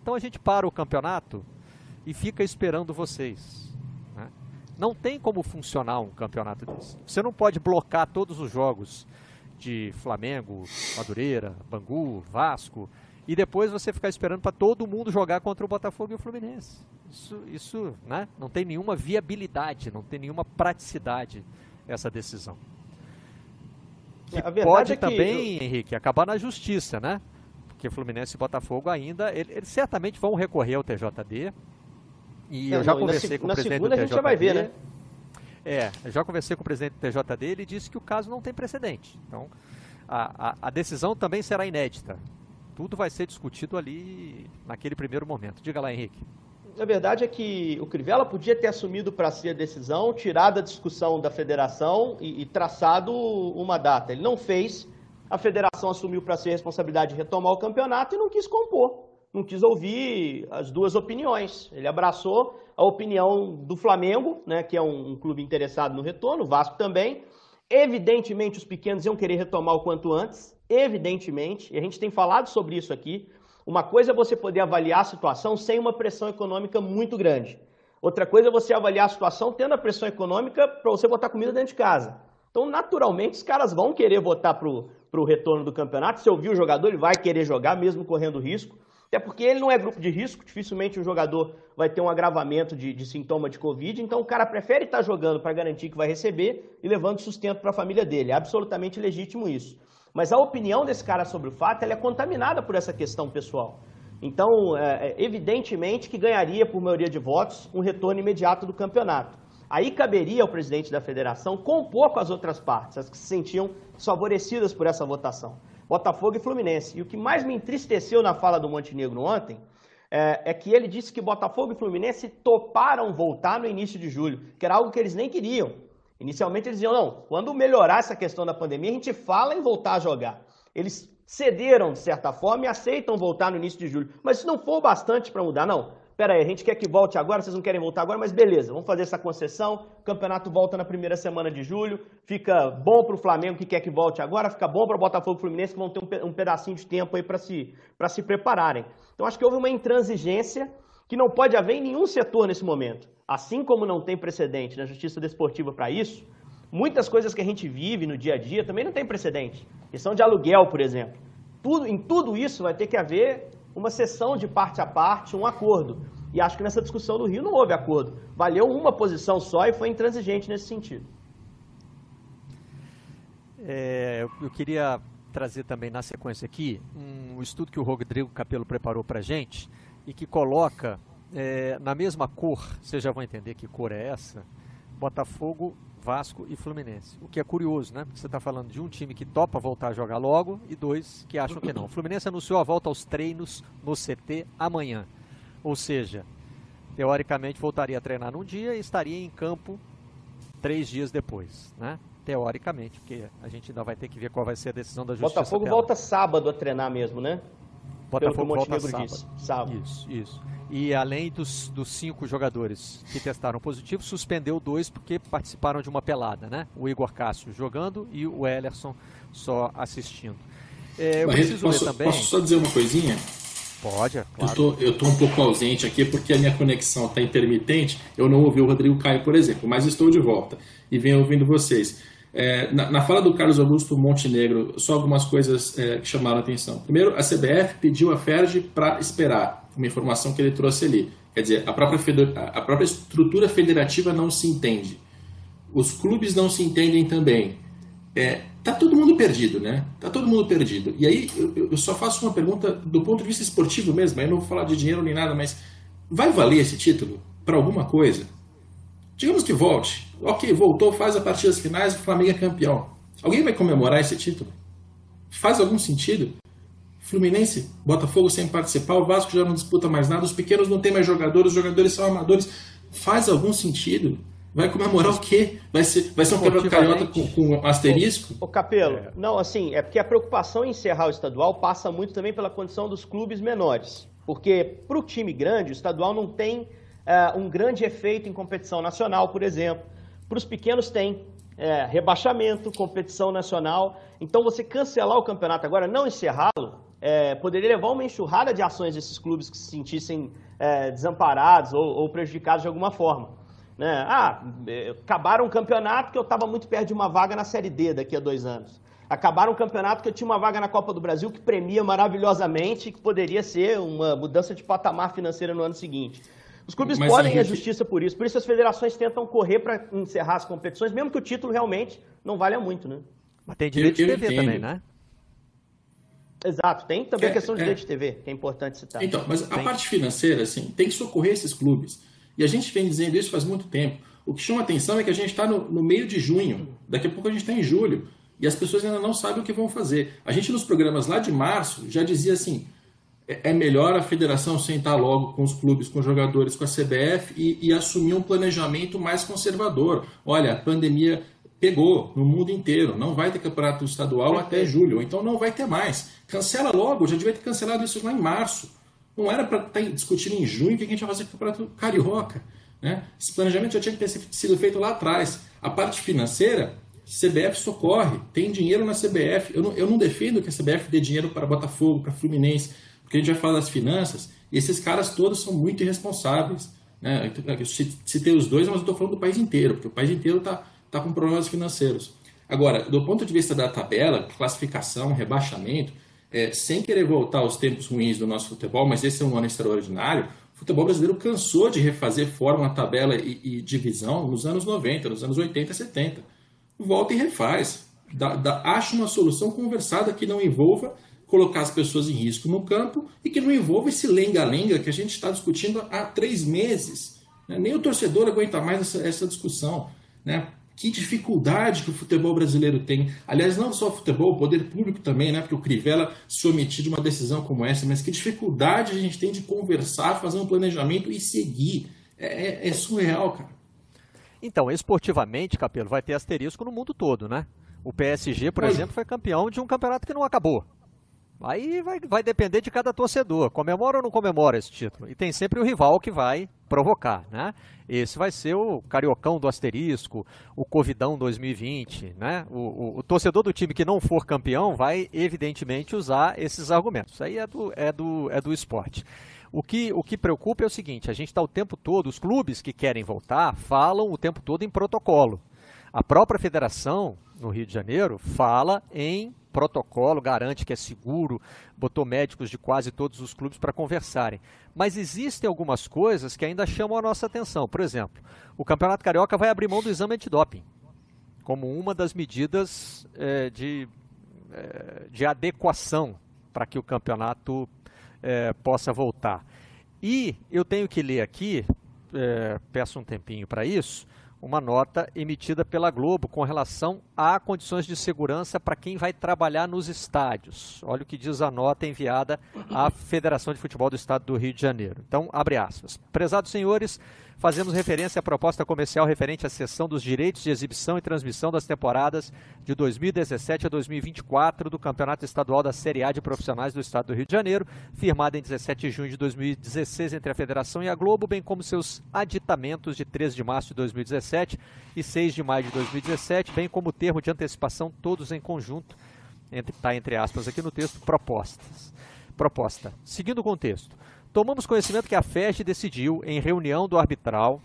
Então a gente para o campeonato e fica esperando vocês. Né? Não tem como funcionar um campeonato desse. Você não pode blocar todos os jogos de Flamengo, Madureira, Bangu, Vasco, e depois você ficar esperando para todo mundo jogar contra o Botafogo e o Fluminense. Isso, isso né, não tem nenhuma viabilidade, não tem nenhuma praticidade essa decisão. Que pode é que também, eu... Henrique, acabar na justiça, né? Porque Fluminense e Botafogo ainda, eles, eles certamente vão recorrer ao TJD. E não, eu já não, conversei com o presidente do TJD. A gente já vai ver, né? É, eu já conversei com o presidente do TJD, ele disse que o caso não tem precedente. Então, a, a, a decisão também será inédita tudo vai ser discutido ali naquele primeiro momento. Diga lá, Henrique. A verdade é que o Crivella podia ter assumido para si a decisão, tirado a discussão da federação e, e traçado uma data. Ele não fez, a federação assumiu para si a responsabilidade de retomar o campeonato e não quis compor, não quis ouvir as duas opiniões. Ele abraçou a opinião do Flamengo, né, que é um, um clube interessado no retorno, o Vasco também. Evidentemente, os pequenos iam querer retomar o quanto antes, evidentemente, e a gente tem falado sobre isso aqui, uma coisa é você poder avaliar a situação sem uma pressão econômica muito grande. Outra coisa é você avaliar a situação tendo a pressão econômica para você botar comida dentro de casa. Então, naturalmente, os caras vão querer votar para o retorno do campeonato. Se ouvir o jogador, ele vai querer jogar, mesmo correndo risco. Até porque ele não é grupo de risco, dificilmente o jogador vai ter um agravamento de, de sintoma de Covid. Então, o cara prefere estar jogando para garantir que vai receber e levando sustento para a família dele. É absolutamente legítimo isso. Mas a opinião desse cara sobre o fato é contaminada por essa questão pessoal. Então, é, é, evidentemente que ganharia, por maioria de votos, um retorno imediato do campeonato. Aí caberia ao presidente da federação compor com as outras partes, as que se sentiam favorecidas por essa votação. Botafogo e Fluminense. E o que mais me entristeceu na fala do Montenegro ontem é, é, que ele disse que Botafogo e Fluminense toparam voltar no início de julho, que era algo que eles nem queriam. Inicialmente eles diziam, não, quando melhorar essa questão da pandemia, a gente fala em voltar a jogar. Eles cederam, de certa forma, e aceitam voltar no início de julho. Mas isso não foi o bastante para mudar, não. Pera aí, a gente quer que volte agora, vocês não querem voltar agora, mas beleza, vamos fazer essa concessão. O campeonato volta na primeira semana de julho, fica bom para o Flamengo que quer que volte agora, fica bom para o Botafogo e Fluminense que vão ter um pedacinho de tempo aí para se, se prepararem. Então acho que houve uma intransigência que não pode haver em nenhum setor nesse momento. Assim como não tem precedente na justiça desportiva para isso, muitas coisas que a gente vive no dia a dia também não tem precedente. Questão de aluguel, por exemplo. Tudo, em tudo isso vai ter que haver uma sessão de parte a parte, um acordo. E acho que nessa discussão do Rio não houve acordo. Valeu uma posição só e foi intransigente nesse sentido. É, eu queria trazer também na sequência aqui um estudo que o Rodrigo Capello preparou para a gente e que coloca é, na mesma cor, vocês já vão entender que cor é essa, Botafogo Vasco e Fluminense. O que é curioso, né? Porque você está falando de um time que topa voltar a jogar logo e dois que acham que não. O Fluminense anunciou a volta aos treinos no CT amanhã. Ou seja, teoricamente voltaria a treinar num dia e estaria em campo três dias depois, né? Teoricamente, porque a gente ainda vai ter que ver qual vai ser a decisão da justiça. Botafogo volta sábado a treinar mesmo, né? Botafogo volta sábado. Disse. sábado. Isso, isso. E além dos, dos cinco jogadores que testaram positivo, suspendeu dois porque participaram de uma pelada, né? O Igor Cássio jogando e o Ellerson só assistindo. É, eu Mas, preciso posso, também... posso só dizer uma coisinha? Pode, é claro. Eu tô, eu tô um pouco ausente aqui porque a minha conexão está intermitente. Eu não ouvi o Rodrigo Caio, por exemplo, mas estou de volta e venho ouvindo vocês. É, na, na, fala do Carlos Augusto Montenegro, só algumas coisas é, que chamaram a atenção. Primeiro, a CBF pediu a Ferdi para esperar uma informação que ele trouxe ali. Quer dizer, a própria, a própria estrutura federativa não se entende. Os clubes não se entendem também. É, tá todo mundo perdido, né? Tá todo mundo perdido. E aí eu, eu só faço uma pergunta do ponto de vista esportivo mesmo, aí não vou falar de dinheiro nem nada, mas vai valer esse título para alguma coisa? Digamos que volte. Ok, voltou, faz a partidas finais, o Flamengo é campeão. Alguém vai comemorar esse título? Faz algum sentido? Fluminense, Botafogo sem participar, o Vasco já não disputa mais nada, os pequenos não tem mais jogadores, os jogadores são amadores. Faz algum sentido? Vai comemorar o quê? Vai ser, vai ser um campeonato carioca com, com asterisco? O, o Capelo, é. não, assim, é porque a preocupação em encerrar o estadual passa muito também pela condição dos clubes menores. Porque para o time grande, o estadual não tem uh, um grande efeito em competição nacional, por exemplo. Para os pequenos tem é, rebaixamento, competição nacional. Então você cancelar o campeonato agora, não encerrá-lo, é, poderia levar uma enxurrada de ações desses clubes que se sentissem é, desamparados ou, ou, prejudicados de alguma forma. Né? Ah, é, acabaram um campeonato que eu estava muito perto de uma vaga na Série D daqui a dois anos. Acabaram um campeonato que eu tinha uma vaga na Copa do Brasil que premia maravilhosamente e que poderia ser uma mudança de patamar financeira no ano seguinte. Os clubes Mas podem a, gente... a justiça por isso, por isso as federações tentam correr para encerrar as competições, mesmo que o título realmente não valha muito, né? Mas tem direito de TV também, né? Exato, tem também é, a questão de é. direito de TV, que é importante citar. Então, mas tem. a parte financeira, assim, tem que socorrer esses clubes. E a gente vem dizendo isso faz muito tempo. O que chama atenção é que a gente está no, no, meio de junho, daqui a pouco a gente está em julho, e as pessoas ainda não sabem o que vão fazer. A gente, nos programas lá de março, já dizia assim: é, melhor a federação sentar logo com os clubes, com os jogadores, com a CBF e, e assumir um planejamento mais conservador. Olha, a pandemia pegou no mundo inteiro. Não vai ter campeonato estadual até julho, então não vai ter mais. Cancela logo, já devia ter cancelado isso lá em março. Não era para estar tá discutindo em junho que a gente vai fazer campeonato carioca. Né? Esse planejamento já tinha que ter sido feito lá atrás. A parte financeira, CBF socorre, tem dinheiro na CBF. Eu não, eu não defendo que a CBF dê dinheiro para Botafogo, para Fluminense, porque a gente vai falar das finanças, esses caras todos são muito irresponsáveis. Né? Eu citei os dois, mas eu estou falando do país inteiro, porque o país inteiro está está com problemas financeiros. Agora, do ponto de vista da tabela, classificação, rebaixamento, é, sem querer voltar aos tempos ruins do nosso futebol, mas esse é um ano extraordinário, o futebol brasileiro cansou de refazer fórmula, tabela e, e divisão nos anos 90, nos anos 80 e 70. Volta e refaz. Dá, dá, acha uma solução conversada que não envolva colocar as pessoas em risco no campo e que não envolva esse lenga-lenga que a gente está discutindo há três meses Né? Nem o torcedor aguenta mais essa, essa discussão. Né? Que dificuldade que o futebol brasileiro tem. Aliás, não só o futebol, o poder público também, né? porque o Crivella se omitiu de uma decisão como essa, mas que dificuldade a gente tem de conversar, fazer um planejamento e seguir. É, é, é surreal, cara. Então, esportivamente, Capelo, vai ter asterisco no mundo todo, né? O PSG, por exemplo, foi campeão de um campeonato que não acabou. Aí vai, vai depender de cada torcedor. Comemora ou não comemora esse título? E tem sempre o rival que vai provocar, né? Esse vai ser o Cariocão do Asterisco, o Covidão 2020, né? O, o, o, torcedor do time que não for campeão vai, evidentemente, usar esses argumentos. Isso aí é do, é do, é do esporte. O que, o que preocupa é o seguinte: a gente está o tempo todo, os clubes que querem voltar falam o tempo todo em protocolo. A própria federação, no Rio de Janeiro, fala em protocolo, garante que é seguro, botou médicos de quase todos os clubes para conversarem. Mas existem algumas coisas que ainda chamam a nossa atenção. Por exemplo, o Campeonato Carioca vai abrir mão do exame antidoping como uma das medidas é, de, é, de adequação para que o campeonato é, possa voltar. E eu tenho que ler aqui, peço um tempinho para isso, uma nota emitida pela Globo com relação a condições de segurança para quem vai trabalhar nos estádios. Olha o que diz a nota enviada à Federação de Futebol do Estado do Rio de Janeiro. Então, abre aspas. Prezados senhores, fazemos referência à proposta comercial referente à cessão dos direitos de exibição e transmissão das temporadas de 2017 a 2024 do Campeonato Estadual da Série A de Profissionais do Estado do Rio de Janeiro, firmada em 17 de junho de 2016 entre a Federação e a Globo, bem como seus aditamentos de 13 de março de 2017 e 6 de maio de 2017, bem como o termo de antecipação, todos em conjunto, está entre, tá entre aspas aqui no texto, propostas. Proposta. Seguindo o contexto. Tomamos conhecimento que a FED decidiu, em reunião do arbitral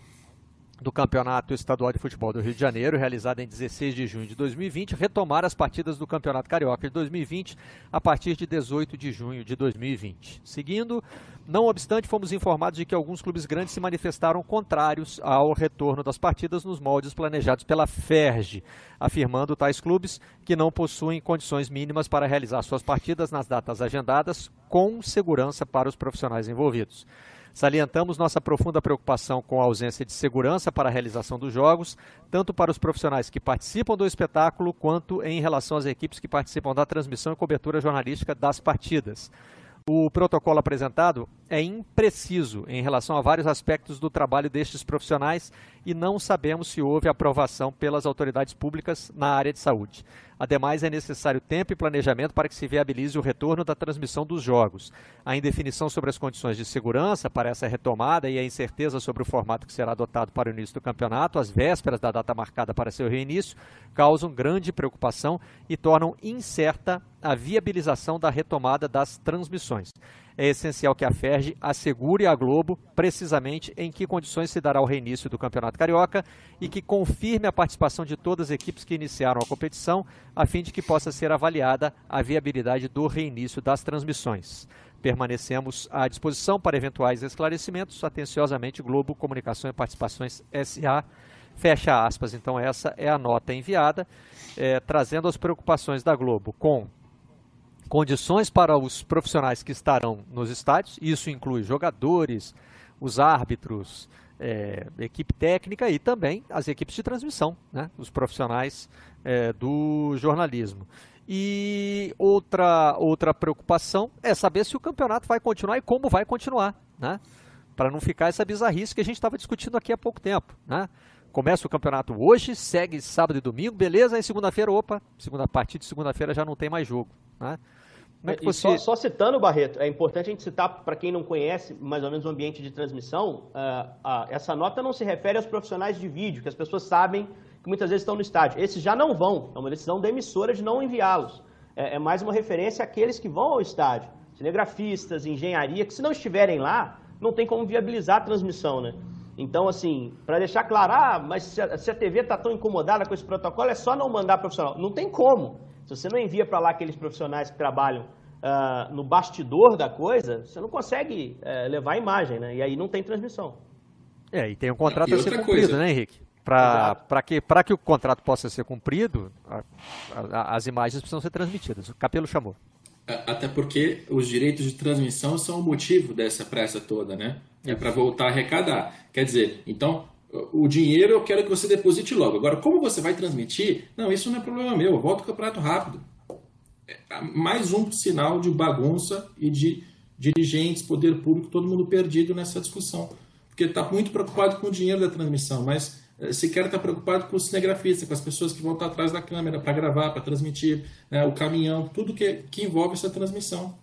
do Campeonato Estadual de Futebol do Rio de Janeiro, realizada em 16 de junho de 2020, retomar as partidas do Campeonato Carioca de 2020 a partir de 18 de junho de 2020. Seguindo, não obstante, fomos informados de que alguns clubes grandes se manifestaram contrários ao retorno das partidas nos moldes planejados pela FERJ, afirmando tais clubes que não possuem condições mínimas para realizar suas partidas nas datas agendadas com segurança para os profissionais envolvidos. Salientamos nossa profunda preocupação com a ausência de segurança para a realização dos jogos, tanto para os profissionais que participam do espetáculo, quanto em relação às equipes que participam da transmissão e cobertura jornalística das partidas. O protocolo apresentado é impreciso em relação a vários aspectos do trabalho destes profissionais e não sabemos se houve aprovação pelas autoridades públicas na área de saúde. Ademais, é necessário tempo e planejamento para que se viabilize o retorno da transmissão dos jogos. A indefinição sobre as condições de segurança para essa retomada e a incerteza sobre o formato que será adotado para o início do campeonato, às vésperas da data marcada para seu reinício, causam grande preocupação e tornam incerta a viabilização da retomada das transmissões é essencial que a FERJ assegure à Globo precisamente em que condições se dará o reinício do Campeonato Carioca e que confirme a participação de todas as equipes que iniciaram a competição, a fim de que possa ser avaliada a viabilidade do reinício das transmissões. Permanecemos à disposição para eventuais esclarecimentos. Atenciosamente, Globo Comunicação e Participações SA. Fecha aspas. Então, essa é a nota enviada, é, trazendo as preocupações da Globo com condições para os profissionais que estarão nos estádios, isso inclui jogadores, os árbitros, é, equipe técnica e também as equipes de transmissão, né, os profissionais é, do jornalismo. E outra, outra preocupação é saber se o campeonato vai continuar e como vai continuar, né? Para não ficar essa bizarrice que a gente estava discutindo aqui há pouco tempo, né? Começa o campeonato hoje, segue sábado e domingo, beleza? Aí segunda-feira, opa, segunda partida de segunda-feira já não tem mais jogo, né? Como é que você... só, só, citando, Barreto, é importante a gente citar, para quem não conhece mais ou menos o ambiente de transmissão, uh, uh, essa nota não se refere aos profissionais de vídeo, que as pessoas sabem que muitas vezes estão no estádio. Esses já não vão, é uma decisão da emissora de não enviá-los. É, é, mais uma referência àqueles que vão ao estádio, cinegrafistas, engenharia, que se não estiverem lá, não tem como viabilizar a transmissão, né? Então, assim, para deixar claro, ah, mas se a, se a TV está tão incomodada com esse protocolo, é só não mandar profissional. Não tem como. Se você não envia para lá aqueles profissionais que trabalham uh, no bastidor da coisa, você não consegue uh, levar a imagem, né? E aí não tem transmissão. É, e tem um contrato a ser cumprido, coisa. né, Henrique? Para que, que o contrato possa ser cumprido, a, a, as imagens precisam ser transmitidas. O Capelo chamou. Até porque os direitos de transmissão são o motivo dessa pressa toda, né? É para voltar a arrecadar. Quer dizer, então, o dinheiro eu quero que você deposite logo. Agora, como você vai transmitir? Não, isso não é problema meu. Eu volto o campeonato rápido. É mais um sinal de bagunça e de dirigentes, poder público, todo mundo perdido nessa discussão. Porque está muito preocupado com o dinheiro da transmissão, mas eh, sequer está preocupado com o cinegrafista, com as pessoas que vão estar atrás da câmera para gravar, para transmitir, né, o caminhão, tudo que, que envolve essa transmissão.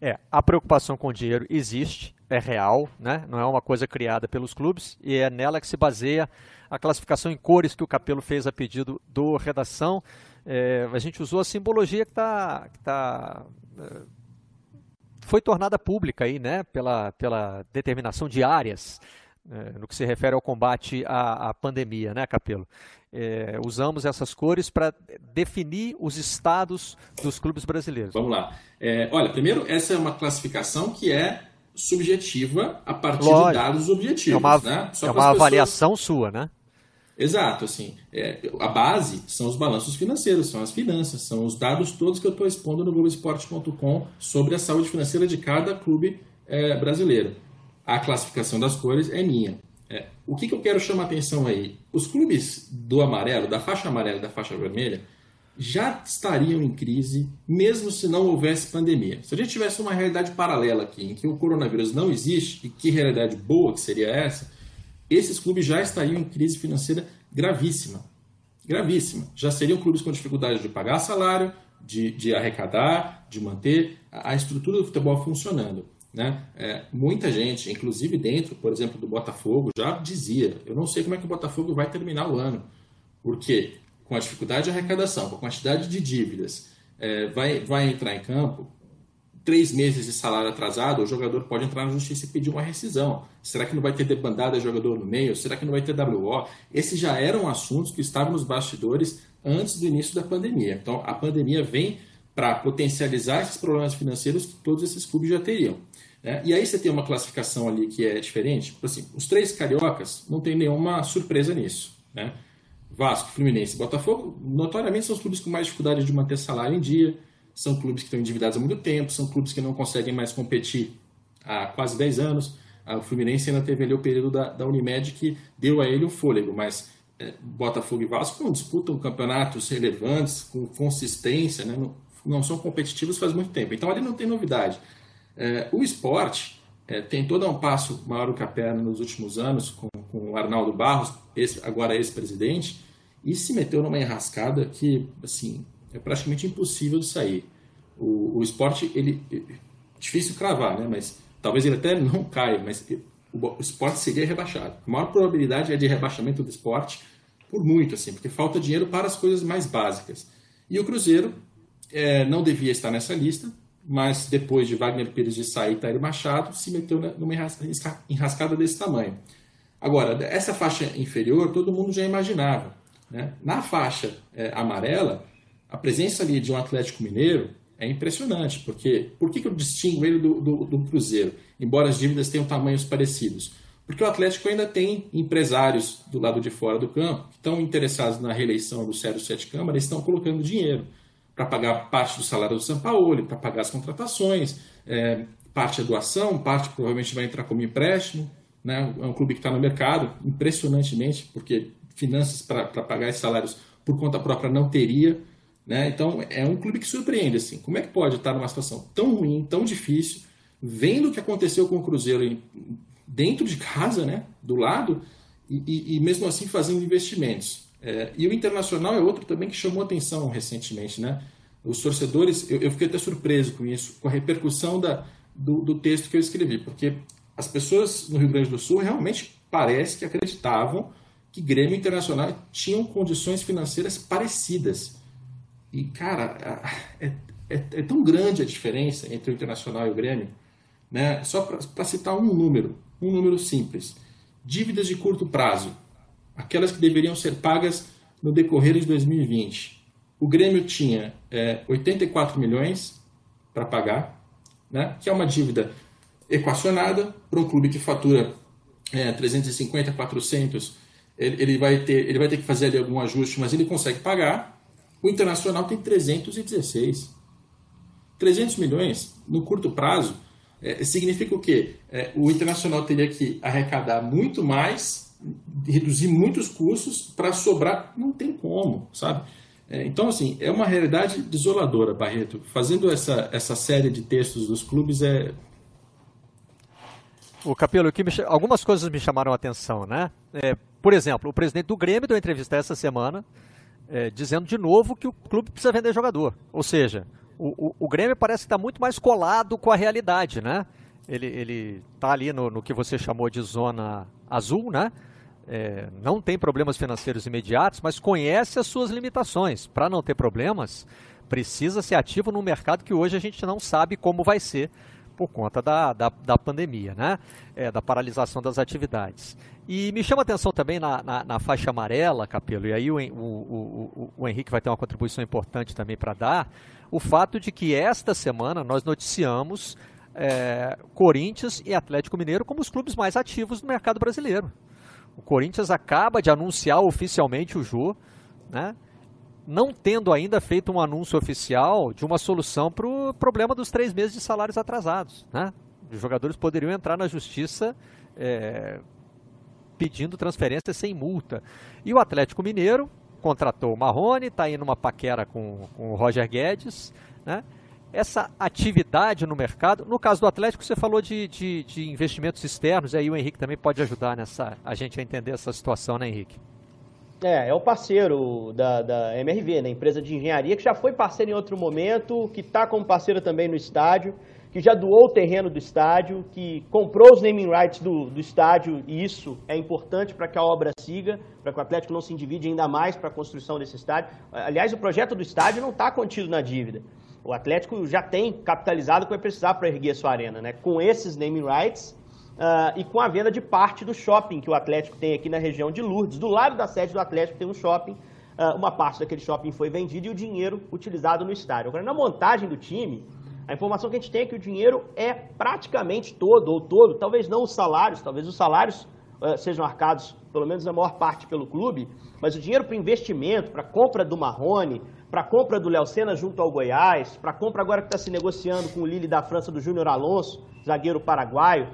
É, a preocupação com o dinheiro existe, é real, né? não é uma coisa criada pelos clubes, e é nela que se baseia a classificação em cores que o Capelo fez a pedido do Redação. É, a gente usou a simbologia que está. Que tá, é, foi tornada pública aí, né, pela, pela determinação de áreas é, no que se refere ao combate à, à pandemia, né, Capelo? É, usamos essas cores para definir os estados dos clubes brasileiros. Vamos lá. É, olha, primeiro, essa é uma classificação que é subjetiva a partir Lógico. de dados objetivos. É uma, né? é uma pessoas... avaliação sua, né? Exato, assim, é, a base são os balanços financeiros, são as finanças, são os dados todos que eu estou expondo no Globoesporte.com sobre a saúde financeira de cada clube é, brasileiro. A classificação das cores é minha. É, o que, que eu quero chamar a atenção aí? Os clubes do amarelo, da faixa amarela e da faixa vermelha, já estariam em crise, mesmo se não houvesse pandemia. Se a gente tivesse uma realidade paralela aqui, em que o coronavírus não existe, e que realidade boa que seria essa, esses clubes já estariam em crise financeira gravíssima. Gravíssima. Já seriam clubes com dificuldade de pagar salário, de, de arrecadar, de manter a estrutura do futebol funcionando. Né? É, muita gente, inclusive dentro, por exemplo, do Botafogo, já dizia: eu não sei como é que o Botafogo vai terminar o ano, porque com a dificuldade de arrecadação, com a quantidade de dívidas, é, vai, vai entrar em campo três meses de salário atrasado, o jogador pode entrar na justiça e pedir uma rescisão. Será que não vai ter debandada de jogador no meio? Será que não vai ter WO? Esses já eram assuntos que estavam nos bastidores antes do início da pandemia. Então, a pandemia vem para potencializar esses problemas financeiros que todos esses clubes já teriam. Né? E aí você tem uma classificação ali que é diferente. Assim, os três cariocas não tem nenhuma surpresa nisso. Né? Vasco, Fluminense e Botafogo, notoriamente são os clubes com mais dificuldade de manter salário em dia, são clubes que estão endividados há muito tempo, são clubes que não conseguem mais competir há quase 10 anos. O Fluminense ainda teve ali o período da, da Unimed que deu a ele o fôlego, mas é, Botafogo e Vasco não disputam campeonatos relevantes, com consistência, né? não, não, são competitivos faz muito tempo. Então ali não tem novidade. É, o esporte é, tem todo um passo maior que a perna nos últimos anos, com, com o Arnaldo Barros, esse, agora ex-presidente, e se meteu numa enrascada que, assim, é praticamente impossível de sair. O, o esporte, ele é difícil cravar, né? Mas talvez ele até não caia, mas o, o esporte seria rebaixado. A maior probabilidade é de rebaixamento do esporte por muito, assim, porque falta dinheiro para as coisas mais básicas. E o Cruzeiro é, não devia estar nessa lista, mas depois de Wagner Pires de sair e Tair Machado, se meteu numa enrascada desse tamanho. Agora, essa faixa inferior, todo mundo já imaginava. Né? Na faixa é, amarela, a presença ali de um Atlético Mineiro é impressionante, porque por que, que eu distingo ele do, do, do, Cruzeiro, embora as dívidas tenham tamanhos parecidos? Porque o Atlético ainda tem empresários do lado de fora do campo que estão interessados na reeleição do Sérgio Sete Câmara e estão colocando dinheiro para pagar parte do salário do São Paulo, para pagar as contratações, é, parte é doação, parte provavelmente vai entrar como empréstimo. Né? É um clube que está no mercado, impressionantemente, porque finanças para pagar esses salários por conta própria não teria. Né? Então, é um clube que surpreende. Assim. Como é que pode estar numa situação tão ruim, tão difícil, vendo o que aconteceu com o Cruzeiro dentro de casa, né? do lado, e, e, e mesmo assim fazendo investimentos? É, e o Internacional é outro também que chamou atenção recentemente. Né? Os torcedores, eu, eu fiquei até surpreso com isso, com a repercussão da, do, do texto que eu escrevi, porque as pessoas no Rio Grande do Sul realmente parece que acreditavam que Grêmio Internacional tinham condições financeiras parecidas. E, cara, é, é, é, tão grande a diferença entre o Internacional e o Grêmio. Né? Só para citar um número, um número simples. Dívidas de curto prazo, aquelas que deveriam ser pagas no decorrer de 2020. O Grêmio tinha é, 84 milhões para pagar, né? que é uma dívida equacionada para um clube que fatura é, 350, 400, ele, ele, vai ter, ele vai ter que fazer ali algum ajuste, mas ele consegue pagar. O Internacional tem 316. 300 milhões no curto prazo é, significa o quê? É, o Internacional teria que arrecadar muito mais, reduzir muitos custos para sobrar. Não tem como, sabe? É, então, assim, é uma realidade desoladora, Barreto. Fazendo essa, essa série de textos dos clubes é. O Capelo, que me, algumas coisas me chamaram a atenção, né? É, por exemplo, o presidente do Grêmio deu entrevista essa semana é, dizendo de novo que o clube precisa vender jogador. Ou seja, o, o, o Grêmio parece estar muito mais colado com a realidade, né? Ele está ali no, no, que você chamou de zona azul, né? É, não tem problemas financeiros imediatos, mas conhece as suas limitações. Para não ter problemas, precisa ser ativo num mercado que hoje a gente não sabe como vai ser por conta da, da, da pandemia, né? É, da paralisação das atividades. E me chama atenção também na, na, na faixa amarela, Capelo, e aí o, o, o, o Henrique vai ter uma contribuição importante também para dar, o fato de que esta semana nós noticiamos é, Corinthians e Atlético Mineiro como os clubes mais ativos do mercado brasileiro. O Corinthians acaba de anunciar oficialmente o Jô, né? Não tendo ainda feito um anúncio oficial de uma solução para o problema dos três meses de salários atrasados. Né? Os jogadores poderiam entrar na justiça é, pedindo transferência sem multa. E o Atlético Mineiro contratou o Marrone, está indo numa paquera com, com o Roger Guedes, né? Essa atividade no mercado, no caso do Atlético, você falou de, de, de investimentos externos, e aí o Henrique também pode ajudar nessa, a gente a entender essa situação, né, Henrique? É, é o parceiro da, da MRV, né? Empresa de engenharia, que já foi parceiro em outro momento, que está como parceiro também no estádio que já doou o terreno do estádio, que comprou os naming rights do, do estádio, e isso é importante para que a obra siga, para que o Atlético não se endivide ainda mais para a construção desse estádio. Aliás, o projeto do estádio não está contido na dívida. O Atlético já tem capitalizado o que vai precisar para erguer a sua arena, né? com esses naming rights uh, e com a venda de parte do shopping que o Atlético tem aqui na região de Lourdes. Do lado da sede do Atlético tem um shopping, uh, uma parte daquele shopping foi vendida e o dinheiro utilizado no estádio. Agora, na montagem do time, a informação que a gente tem é que o dinheiro é praticamente todo, ou todo, talvez não os salários, talvez os salários uh, sejam arcados, pelo menos a maior parte, pelo clube, mas o dinheiro para investimento, para compra do Marrone, para compra do Léo Senna junto ao Goiás, para compra agora que está se negociando com o Lille da França do Júnior Alonso, zagueiro paraguaio.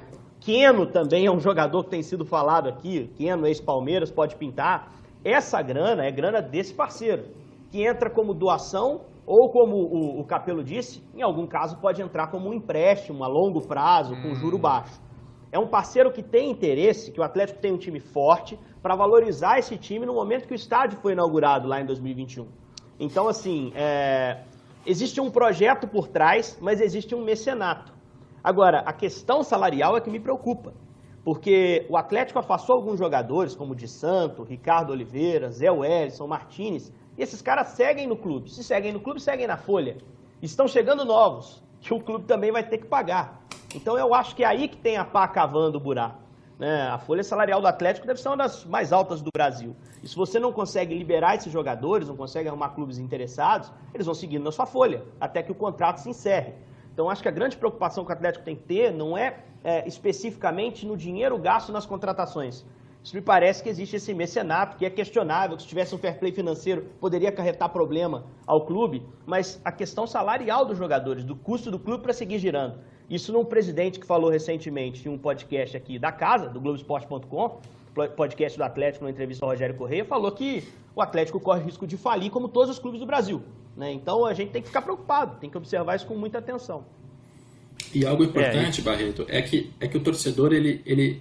Queno também é um jogador que tem sido falado aqui, Queno, ex-Palmeiras, pode pintar. Essa grana é grana desse parceiro, que entra como doação ou como o, o, Capelo disse, em algum caso pode entrar como um empréstimo a longo prazo, com hum. juro baixo. É um parceiro que tem interesse, que o Atlético tem um time forte, para valorizar esse time no momento que o estádio foi inaugurado lá em 2021. Então, assim, é... existe um projeto por trás, mas existe um mecenato. Agora, a questão salarial é que me preocupa, porque o Atlético afastou alguns jogadores, como o de Santo, Ricardo Oliveira, Zé Wellison, Martinez, e esses caras seguem no clube. Se seguem no clube, seguem na folha. Estão chegando novos, que o clube também vai ter que pagar. Então eu acho que é aí que tem a pá cavando o buraco. Né? A folha salarial do Atlético deve ser uma das mais altas do Brasil. E se você não consegue liberar esses jogadores, não consegue arrumar clubes interessados, eles vão seguindo na sua folha, até que o contrato se encerre. Então acho que a grande preocupação que o Atlético tem que ter não é, é especificamente no dinheiro gasto nas contratações, isso me parece que existe esse mecenato, que é questionável, que se tivesse um fair play financeiro poderia acarretar problema ao clube, mas a questão salarial dos jogadores, do custo do clube para seguir girando. Isso num presidente que falou recentemente em um podcast aqui da casa, do Globoesporte.com, podcast do Atlético, numa entrevista ao Rogério Correia, falou que o Atlético corre risco de falir como todos os clubes do Brasil. Né? Então a gente tem que ficar preocupado, tem que observar isso com muita atenção. E algo importante, é, Barreto, é que, é que o torcedor ele, ele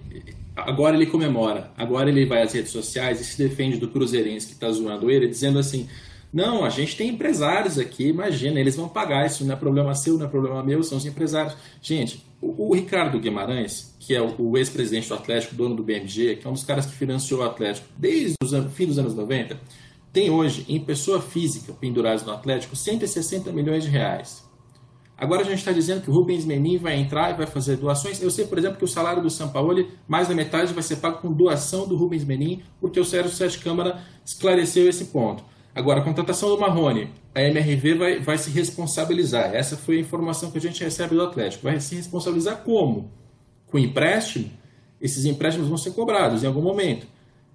agora ele comemora, agora ele vai às redes sociais e se defende do Cruzeirense que está zoando ele, dizendo assim: não, a gente tem empresários aqui, imagina, eles vão pagar, isso não é problema seu, não é problema meu, são os empresários. Gente, o, Ricardo Guimarães, que é o, ex-presidente do Atlético, dono do BMG, que é um dos caras que financiou o Atlético desde o fim dos anos 90, tem hoje, em pessoa física, pendurados no Atlético, 160 milhões de reais. Agora a gente está dizendo que o Rubens Menin vai entrar e vai fazer doações. Eu sei, por exemplo, que o salário do Sampaoli, mais da metade vai ser pago com doação do Rubens Menin, porque o Sérgio Sete Câmara esclareceu esse ponto. Agora, a contratação do Marrone, a MRV vai, vai se responsabilizar. Essa foi a informação que a gente recebe do Atlético. Vai se responsabilizar como? Com empréstimo? Esses empréstimos vão ser cobrados em algum momento.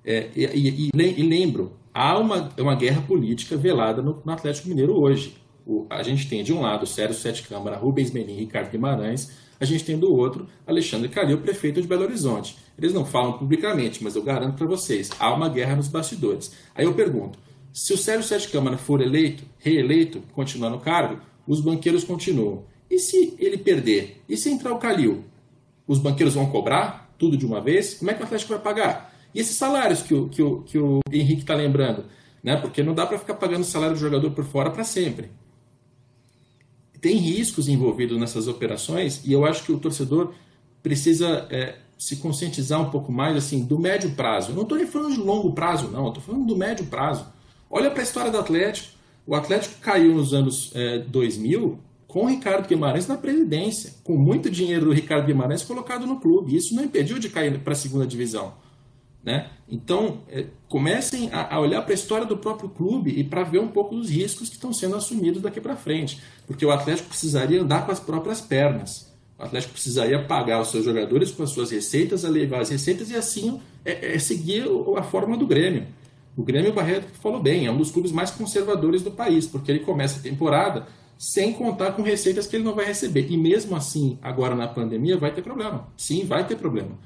É, e, e, e, lembro, há uma, uma guerra política velada no, no Atlético Mineiro hoje O, a gente tem de um lado Sérgio Sete Câmara, Rubens Menin e Ricardo Guimarães, a gente tem do outro Alexandre Calil, prefeito de Belo Horizonte. Eles não falam publicamente, mas eu garanto para vocês, há uma guerra nos bastidores. Aí eu pergunto, se o Sérgio Sete Câmara for eleito, reeleito, continuar no cargo, os banqueiros continuam. E se ele perder? E se entrar o Calil? Os banqueiros vão cobrar tudo de uma vez? Como é que o Atlético vai pagar? E esses salários que o, que o, que o Henrique está lembrando? Né? Porque não dá para ficar pagando o salário do jogador por fora para sempre. Tem riscos envolvidos nessas operações e eu acho que o torcedor precisa é, se conscientizar um pouco mais assim do médio prazo. Não estou nem falando de longo prazo, não. Estou falando do médio prazo. Olha para a história do Atlético. O Atlético caiu nos anos é, 2000 com o Ricardo Guimarães na presidência, com muito dinheiro do Ricardo Guimarães colocado no clube. Isso não impediu de cair para a segunda divisão. Né? Então, é, comecem a, a olhar para a história do próprio clube e para ver um pouco dos riscos que estão sendo assumidos daqui para frente. Porque o Atlético precisaria andar com as próprias pernas. O Atlético precisaria pagar os seus jogadores com as suas receitas, levar as receitas e assim é, é seguir a forma do Grêmio. O Grêmio Barreto falou bem, é um dos clubes mais conservadores do país, porque ele começa a temporada sem contar com receitas que ele não vai receber. E mesmo assim, agora na pandemia, vai ter problema. Sim, vai ter problema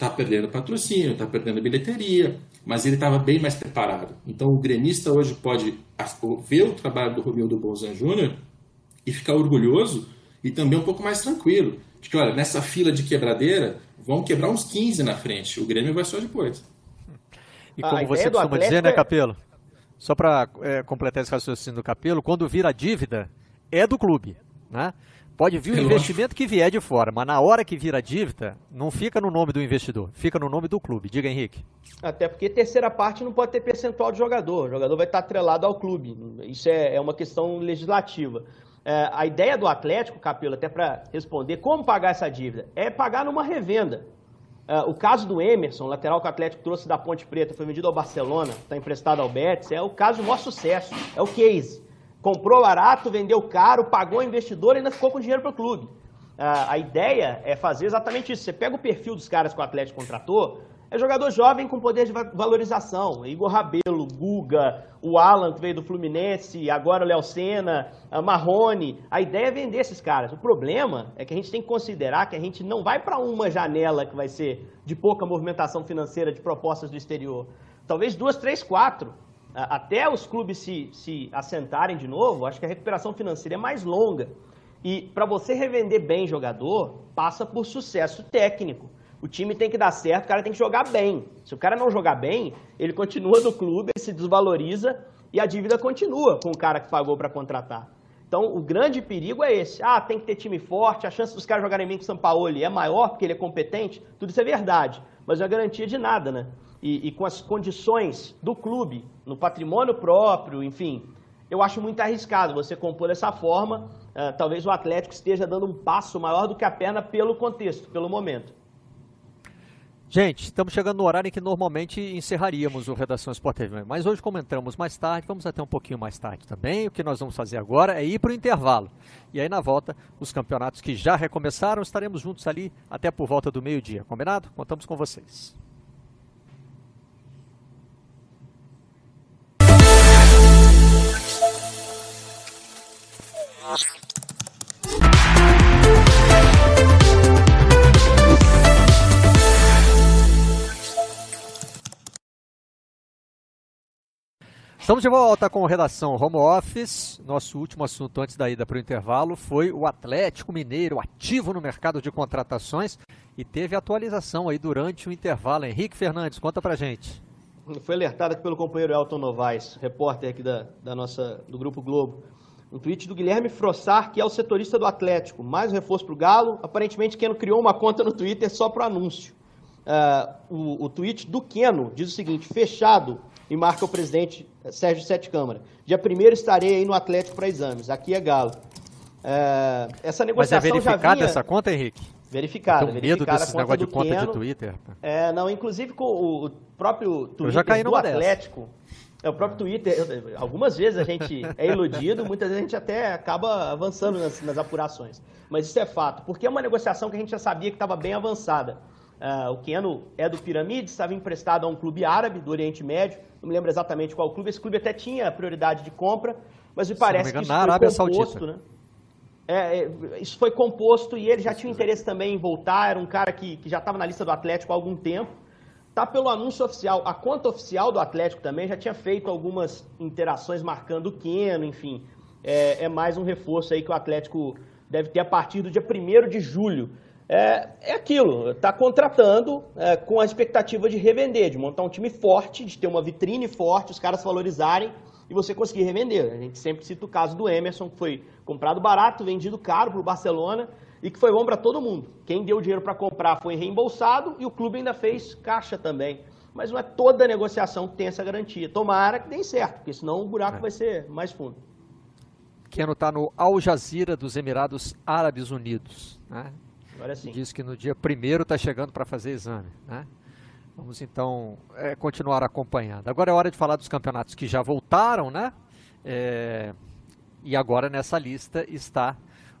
está perdendo patrocínio, está perdendo bilheteria, mas ele estava bem mais preparado. Então o gremista hoje pode ver o trabalho do Romildo Bolzan Júnior e ficar orgulhoso e também um pouco mais tranquilo. De que, olha, nessa fila de quebradeira, vão quebrar uns 15 na frente. O Grêmio vai só depois. E como você costuma dizer, né, é Capelo? Só para é, completar esse raciocínio do Capelo, quando vira dívida, é do clube. Né? Pode vir o investimento que vier de fora, mas na hora que vira dívida, não fica no nome do investidor, fica no nome do clube. Diga, Henrique. Até porque terceira parte não pode ter percentual de jogador. O jogador vai estar atrelado ao clube. Isso é, é uma questão legislativa. É, a ideia do Atlético, Capelo, até para responder como pagar essa dívida, é pagar numa revenda. É, o caso do Emerson, lateral que o Atlético trouxe da Ponte Preta, foi vendido ao Barcelona, está emprestado ao Betis, é o caso do maior sucesso, é o case. Comprou barato, vendeu caro, pagou o investidor e ainda ficou com dinheiro para o clube. a ideia é fazer exatamente isso. Você pega o perfil dos caras que o Atlético contratou, é jogador jovem com poder de valorização. Igor Rabelo, Guga, o Alan, que veio do Fluminense, agora o Léo Senna, a Marrone. A ideia é vender esses caras. O problema é que a gente tem que considerar que a gente não vai para uma janela que vai ser de pouca movimentação financeira de propostas do exterior. Talvez duas, três, quatro até os clubes se, se assentarem de novo, acho que a recuperação financeira é mais longa. E para você revender bem jogador, passa por sucesso técnico. O time tem que dar certo, o cara tem que jogar bem. Se o cara não jogar bem, ele continua no clube, ele se desvaloriza e a dívida continua com o cara que pagou para contratar. Então, o grande perigo é esse. Ah, tem que ter time forte, a chance dos caras jogarem bem com o São Paulo é maior porque ele é competente. Tudo isso é verdade, mas não é garantia de nada, né? e, e com as condições do clube, no patrimônio próprio, enfim, eu acho muito arriscado você compor dessa forma. Uh, talvez o Atlético esteja dando um passo maior do que a perna pelo contexto, pelo momento. Gente, estamos chegando no horário em que normalmente encerraríamos o Redação Sport TV, mas hoje como entramos mais tarde, vamos até um pouquinho mais tarde também. O que nós vamos fazer agora é ir para o intervalo. E aí na volta, os campeonatos que já recomeçaram, estaremos juntos ali até por volta do meio-dia. Combinado? Contamos com vocês. Estamos de volta com redação Home Office. Nosso último assunto antes da ida para o intervalo foi o Atlético Mineiro ativo no mercado de contratações e teve atualização aí durante o intervalo. Henrique Fernandes, conta pra gente. Foi alertado aqui pelo companheiro Elton Novaes, repórter aqui da, da nossa, do Grupo Globo. Um tweet do Guilherme Frossar, que é o setorista do Atlético. Mais um reforço para o Galo. Aparentemente, Keno criou uma conta no Twitter só para anúncio. Uh, o, o tweet do Keno diz o seguinte: fechado, e marca o presidente eh, Sérgio Sete Câmara. Dia 1 estarei aí no Atlético para exames. Aqui é Galo. Uh, essa negociação Mas é verificada vinha... essa conta, Henrique? Verificada. Medo desses negócio de conta Keno. de Twitter. É, não, inclusive com o próprio Twitter do Atlético. Dessa. É, o próprio Twitter, algumas vezes a gente é iludido, muitas vezes a gente até acaba avançando nas, nas apurações. Mas isso é fato, porque é uma negociação que a gente já sabia que estava bem avançada. Uh, o Keno é do Piramides, estava emprestado a um clube árabe do Oriente Médio, não me lembro exatamente qual clube. Esse clube até tinha prioridade de compra, mas me parece engano, que isso foi composto, Saudita. né? É, é, isso foi composto e ele já tinha interesse também em voltar, era um cara que, que já estava na lista do Atlético há algum tempo. Tá pelo anúncio oficial. A conta oficial do Atlético também já tinha feito algumas interações marcando o Keno, enfim. É, é mais um reforço aí que o Atlético deve ter a partir do dia 1 de julho. É, é aquilo, está contratando é, com a expectativa de revender, de montar um time forte, de ter uma vitrine forte, os caras valorizarem e você conseguir revender. A gente sempre cita o caso do Emerson, que foi comprado barato, vendido caro para o Barcelona e que foi bom para todo mundo. Quem deu dinheiro para comprar foi reembolsado e o clube ainda fez caixa também. Mas não é toda negociação que tem essa garantia. Tomara que dê certo, porque senão o buraco é. vai ser mais fundo. Keno está no Al Jazeera dos Emirados Árabes Unidos. Né? Agora sim. Diz que no dia primeiro está chegando para fazer exame. Né? Vamos então é, continuar acompanhando. Agora é hora de falar dos campeonatos que já voltaram, né? É, e agora nessa lista está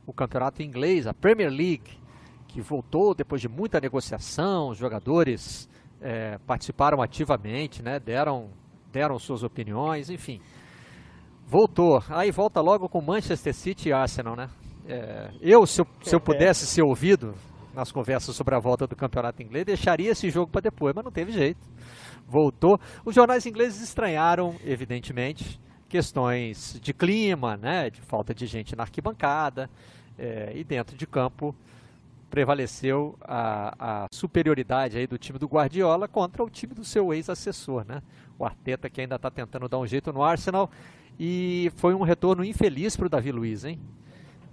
o campeonato inglês, a Premier League, que voltou depois de muita negociação, os jogadores é, participaram ativamente, né? Deram, deram suas opiniões, enfim. Voltou. Aí volta logo com Manchester City e Arsenal, né? É, eu, se eu, se eu pudesse ser ouvido, nas conversas sobre a volta do campeonato inglês, deixaria esse jogo para depois, mas não teve jeito. Voltou. Os jornais ingleses estranharam, evidentemente, questões de clima, né, de falta de gente na arquibancada, é, e dentro de campo prevaleceu a, a, superioridade aí do time do Guardiola contra o time do seu ex-assessor, né? O Arteta que ainda está tentando dar um jeito no Arsenal e foi um retorno infeliz para o Davi Luiz, hein?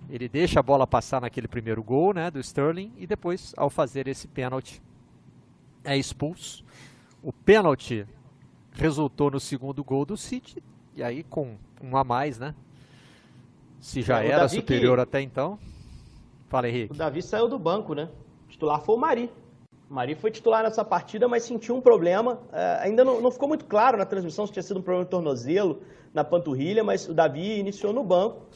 Ele deixa a bola passar naquele primeiro gol né, do Sterling e depois, ao fazer esse pênalti, é expulso. O pênalti resultou no segundo gol do City, e aí com um a mais, né? Se já é, era superior que... até então. Fala, Henrique. O Davi saiu do banco, né? O titular foi o Mari. O Mari foi titular nessa partida, mas sentiu um problema. É, ainda não, não, ficou muito claro na transmissão se tinha sido um problema de tornozelo, na panturrilha, mas o Davi iniciou no banco.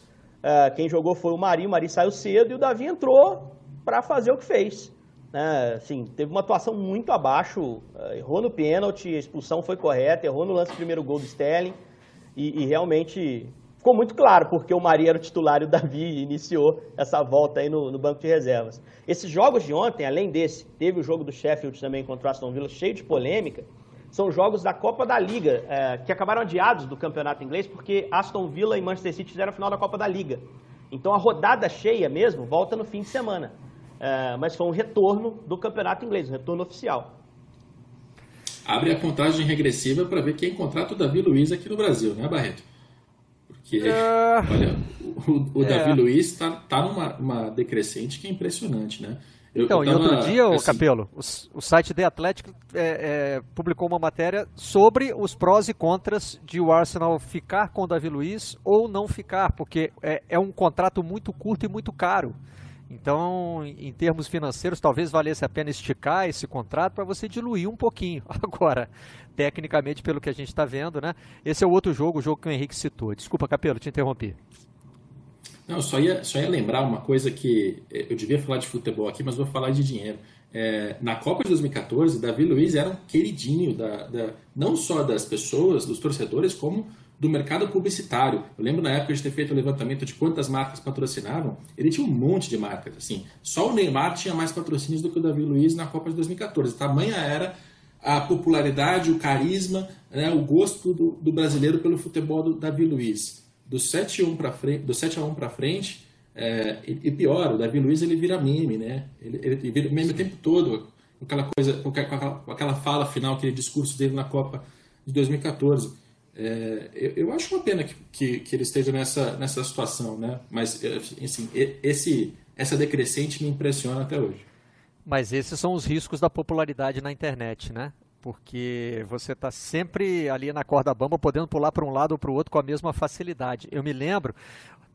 Uh, quem jogou foi o Mari, o Mari saiu cedo e o Davi entrou para fazer o que fez. Uh, assim, teve uma atuação muito abaixo, uh, errou no pênalti, a expulsão foi correta, errou no lance do primeiro gol do Sterling e, e realmente ficou muito claro porque o Mari era o titular e o Davi iniciou essa volta aí no, no, banco de reservas. Esses jogos de ontem, além desse, teve o jogo do Sheffield também contra o Aston Villa, cheio de polêmica, são jogos da Copa da Liga, é, que acabaram adiados do campeonato inglês, porque Aston Villa e Manchester City fizeram a final da Copa da Liga. Então a rodada cheia mesmo volta no fim de semana. É, mas foi um retorno do campeonato inglês, um retorno oficial. Abre a contagem regressiva para ver quem contrata o Davi Luiz aqui no Brasil, né, Barreto? Porque, uh... olha, o, o é. Davi Luiz está tá numa decrescente que é impressionante, né? Eu, então, eu tava, e outro dia, assim, Capelo, o, o, site The Athletic é, é, publicou uma matéria sobre os prós e contras de o Arsenal ficar com o Davi Luiz ou não ficar, porque é, é um contrato muito curto e muito caro. Então, em termos financeiros, talvez valesse a pena esticar esse contrato para você diluir um pouquinho. Agora, tecnicamente, pelo que a gente está vendo, né? Esse é o outro jogo, o jogo que o Henrique citou. Desculpa, Capelo, te interrompi. Não, só ia, só ia lembrar uma coisa que eh, eu devia falar de futebol aqui, mas vou falar de dinheiro. É, na Copa de 2014, Davi Luiz era um queridinho da, da, não só das pessoas, dos torcedores, como do mercado publicitário. Eu lembro na época de ter feito o levantamento de quantas marcas patrocinavam. Ele tinha um monte de marcas. Assim, só o Neymar tinha mais patrocínios do que o Davi Luiz na Copa de 2014. Tamanha era a popularidade, o carisma, né, o gosto do, do brasileiro pelo futebol do Davi Luiz do 7 a 1 para frente, do 7 a 1 para frente, é, e, e, pior, o Davi Luiz ele vira meme, né? Ele, ele vira meme o tempo todo, com aquela coisa, com aquela, com aquela fala final, aquele discurso dele na Copa de 2014. É, eu, eu, acho uma pena que, que, que, ele esteja nessa, nessa situação, né? Mas é, assim, esse, essa decrescente me impressiona até hoje. Mas esses são os riscos da popularidade na internet, né? Porque você está sempre ali na corda bamba, podendo pular para um lado ou para o outro com a mesma facilidade. Eu me lembro,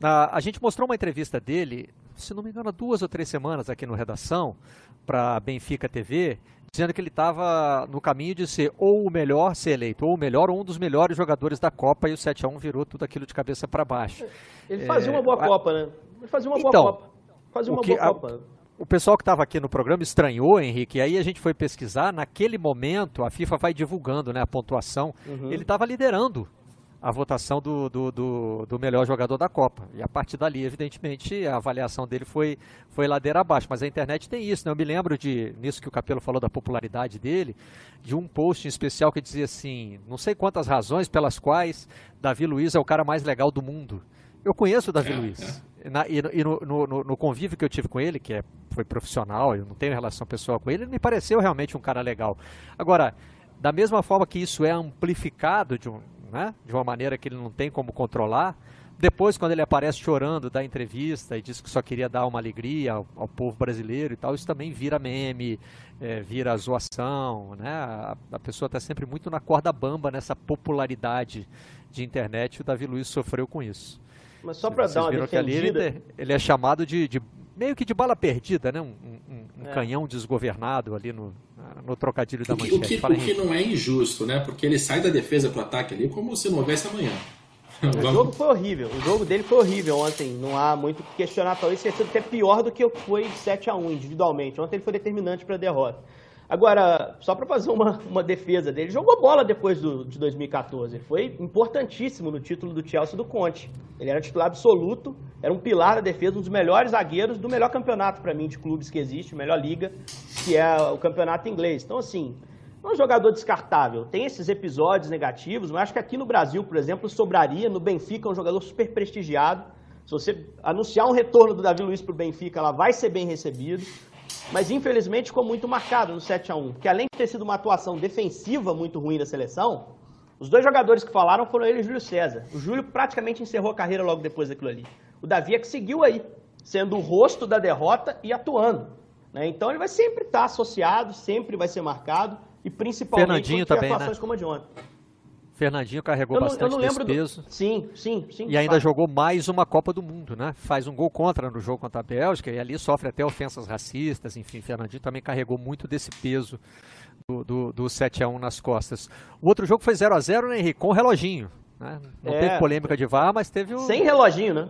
a, a gente mostrou uma entrevista dele, se não me engano, há duas ou três semanas aqui no Redação, para Benfica TV, dizendo que ele estava no caminho de ser ou o melhor, ser eleito, ou o melhor, ou um dos melhores jogadores da Copa, e o 7 a 1 virou tudo aquilo de cabeça para baixo. Ele fazia é, uma boa a... Copa, né? Ele fazia uma boa então, Copa. Fazia uma que, boa Copa. A o pessoal que estava aqui no programa estranhou, Henrique, e aí a gente foi pesquisar, naquele momento a FIFA vai divulgando né, a pontuação, uhum. ele estava liderando a votação do, do, do, do, melhor jogador da Copa. E a partir dali, evidentemente, a avaliação dele foi, foi ladeira abaixo. Mas a internet tem isso, né? Eu me lembro de, nisso que o Capelo falou da popularidade dele, de um post em especial que dizia assim, não sei quantas razões pelas quais Davi Luiz é o cara mais legal do mundo. Eu conheço o Davi é, Luiz. É. Na, e, no, no, no, convívio que eu tive com ele, que é, foi profissional, eu não tenho relação pessoal com ele, ele me pareceu realmente um cara legal. Agora, da mesma forma que isso é amplificado de um, né? de uma maneira que ele não tem como controlar. Depois, quando ele aparece chorando da entrevista e diz que só queria dar uma alegria ao, ao povo brasileiro e tal, isso também vira meme, é, vira zoação, né? A, a pessoa está sempre muito na corda bamba nessa popularidade de internet. O Davi Luiz sofreu com isso. Mas só para dar uma defendida... ali ele, ele, é chamado de, de, meio que de bala perdida, né? Um, um, um é. canhão desgovernado ali no, no trocadilho da manchete. O que, o que não é injusto, né? Porque ele sai da defesa para o ataque ali como se não houvesse amanhã. O jogo foi horrível. O jogo dele foi horrível ontem. Não há muito o que questionar. Talvez tenha sido até pior do que foi 7 a 1 individualmente. Ontem ele foi determinante para a derrota. Agora, só para fazer uma, uma defesa dele, jogou bola depois do, de 2014. Ele foi importantíssimo no título do Chelsea do Conte. Ele era titular absoluto, era um pilar da defesa, um dos melhores zagueiros do melhor campeonato para mim de clubes que existe, melhor liga, que é o campeonato inglês. Então, assim, é um jogador descartável. Tem esses episódios negativos, mas acho que aqui no Brasil, por exemplo, sobraria. No Benfica, é um jogador super prestigiado. Se você anunciar um retorno do Davi Luiz para o Benfica, ela vai ser bem recebido mas infelizmente ficou muito marcado no 7 a 1 porque além de ter sido uma atuação defensiva muito ruim da seleção, os dois jogadores que falaram foram ele e o Júlio César. O Júlio praticamente encerrou a carreira logo depois daquilo ali. O Davi é que seguiu aí, sendo o rosto da derrota e atuando. Né? Então ele vai sempre estar associado, sempre vai ser marcado, e principalmente também, atuações né? como a de ontem. Fernandinho carregou não, bastante desse peso. Do... Sim, sim, sim. E ainda jogou mais uma Copa do Mundo, né? Faz um gol contra no jogo contra a Bélgica e ali sofre até ofensas racistas, enfim, Fernandinho também carregou muito desse peso do, do, do 7x1 nas costas. O outro jogo foi 0x0, né, Henrique? Com o reloginho. Né? Não é. teve polêmica de VAR, mas teve um... Sem reloginho, né?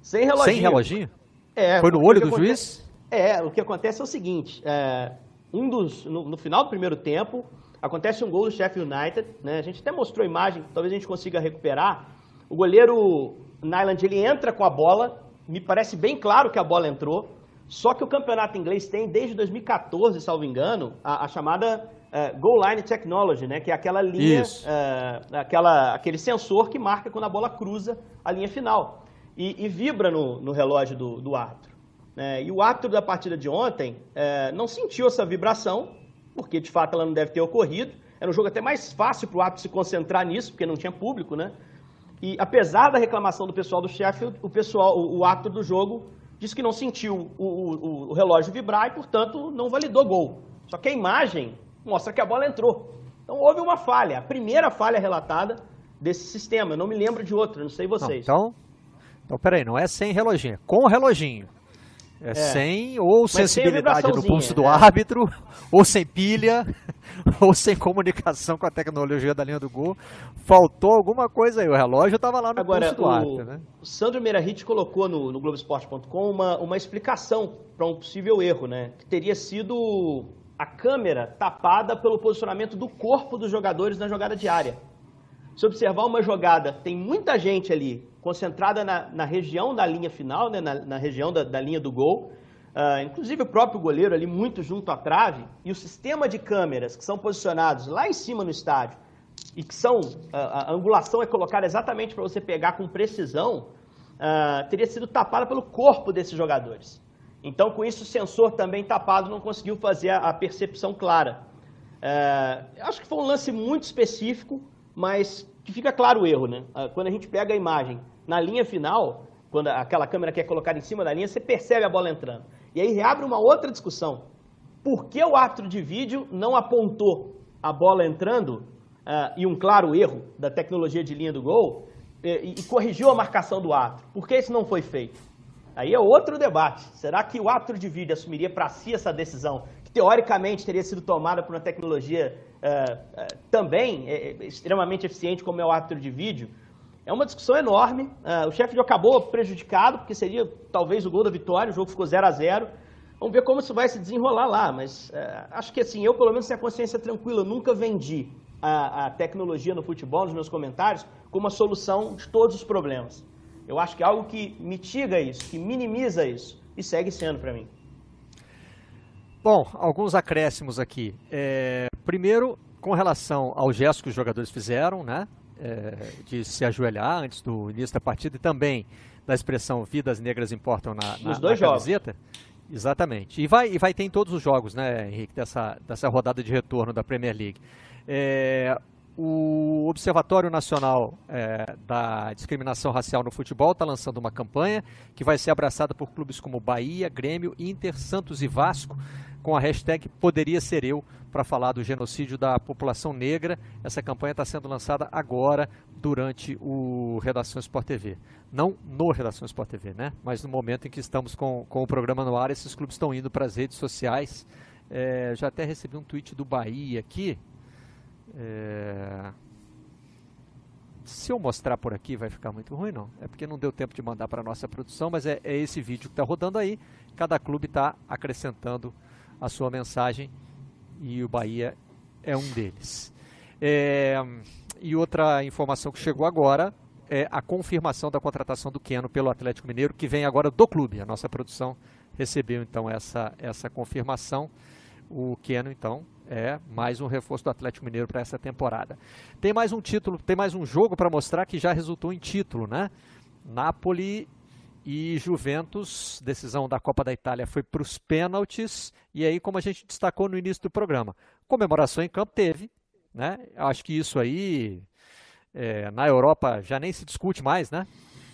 Sem reloginho. Sem reloginho? É. Foi no olho do acontece... juiz? É, o que acontece é o seguinte, é, um dos, no, no final do primeiro tempo, Acontece um gol do Sheffield United, né? A gente até mostrou a imagem, talvez a gente consiga recuperar. O goleiro Nyland, ele entra com a bola, me parece bem claro que a bola entrou, só que o campeonato inglês tem, desde 2014, salvo engano, a, a chamada uh, Goal Line Technology, né? Que é aquela linha, uh, aquela, aquele sensor que marca quando a bola cruza a linha final. E, e vibra no, no, relógio do, do árbitro. É, e o árbitro da partida de ontem é, não sentiu essa vibração, porque de fato ela não deve ter ocorrido. Era um jogo até mais fácil para o árbitro se concentrar nisso, porque não tinha público, né? E apesar da reclamação do pessoal do Sheffield, o pessoal, o, o árbitro do jogo disse que não sentiu o, o, o, relógio vibrar e, portanto, não validou gol. Só que a imagem mostra que a bola entrou. Então houve uma falha, a primeira falha relatada desse sistema. Eu não me lembro de outra, não sei vocês. Não, então, então, peraí, não é sem reloginho, é com o reloginho. É, é, sem ou Mas sensibilidade no pulso do é. árbitro, ou sem pilha, ou sem comunicação com a tecnologia da linha do gol. Faltou alguma coisa aí. O relógio estava lá no Agora, pulso do o, árbitro. Né? O Sandro Meirahit colocou no, no Globoesporte.com uma, uma explicação para um possível erro, né? Que teria sido a câmera tapada pelo posicionamento do corpo dos jogadores na jogada diária. Se observar uma jogada, tem muita gente ali concentrada na, na região da linha final, né, na, na região da, da, linha do gol. Uh, inclusive o próprio goleiro ali muito junto à trave. E o sistema de câmeras que são posicionados lá em cima no estádio e que são, uh, a angulação é colocada exatamente para você pegar com precisão, uh, teria sido tapada pelo corpo desses jogadores. Então, com isso, o sensor também tapado não conseguiu fazer a, a percepção clara. acho que foi um lance muito específico, mas que fica claro o erro, né? Quando a gente pega a imagem na linha final, quando aquela câmera que é colocada em cima da linha, você percebe a bola entrando. E aí reabre uma outra discussão. Por que o árbitro de vídeo não apontou a bola entrando uh, e um claro erro da tecnologia de linha do gol e, e corrigiu a marcação do árbitro? Por que isso não foi feito? Aí é outro debate. Será que o árbitro de vídeo assumiria para si essa decisão, que teoricamente teria sido tomada por uma tecnologia uh, uh, também extremamente eficiente, como é o árbitro de vídeo? É uma discussão enorme. Uh, o Sheffield acabou prejudicado, porque seria talvez o gol da vitória, o jogo ficou 0 a 0 Vamos ver como isso vai se desenrolar lá, mas uh, acho que assim, eu pelo menos tenho a consciência tranquila, eu nunca vendi a, a tecnologia no futebol, nos meus comentários, como a solução de todos os problemas. Eu acho que é algo que mitiga isso, que minimiza isso, e segue sendo para mim. Bom, alguns acréscimos aqui. É, primeiro, com relação ao gesto que os jogadores fizeram, né? É, de se ajoelhar antes do início da partida e também da expressão vidas negras importam na, na, dois na camiseta. Exatamente. E vai, e vai ter em todos os jogos, né, Henrique, dessa, dessa rodada de retorno da Premier League. É, o Observatório Nacional é, da Discriminação Racial no Futebol está lançando uma campanha que vai ser abraçada por clubes como Bahia, Grêmio, Inter, Santos e Vasco, com a hashtag Poderia Ser Eu, para falar do genocídio da população negra. Essa campanha está sendo lançada agora, durante o Redação Sport TV. Não no Redação Sport TV, né? mas no momento em que estamos com, com o programa no ar, esses clubes estão indo para as redes sociais. É, já até recebi um tweet do Bahia aqui, é... Se eu mostrar por aqui vai ficar muito ruim, não. É porque não deu tempo de mandar para nossa produção, mas é, é, esse vídeo que está rodando aí. Cada clube está acrescentando a sua mensagem e o Bahia é um deles. É... E outra informação que chegou agora é a confirmação da contratação do Keno pelo Atlético Mineiro, que vem agora do clube. A nossa produção recebeu então essa, essa confirmação. O Keno, então, é mais um reforço do Atlético Mineiro para essa temporada. Tem mais um título, tem mais um jogo para mostrar que já resultou em título, né? Napoli e Juventus, decisão da Copa da Itália foi para os pênaltis, e aí, como a gente destacou no início do programa, comemoração em campo teve, né? Acho que isso aí é, na Europa já nem se discute mais, né?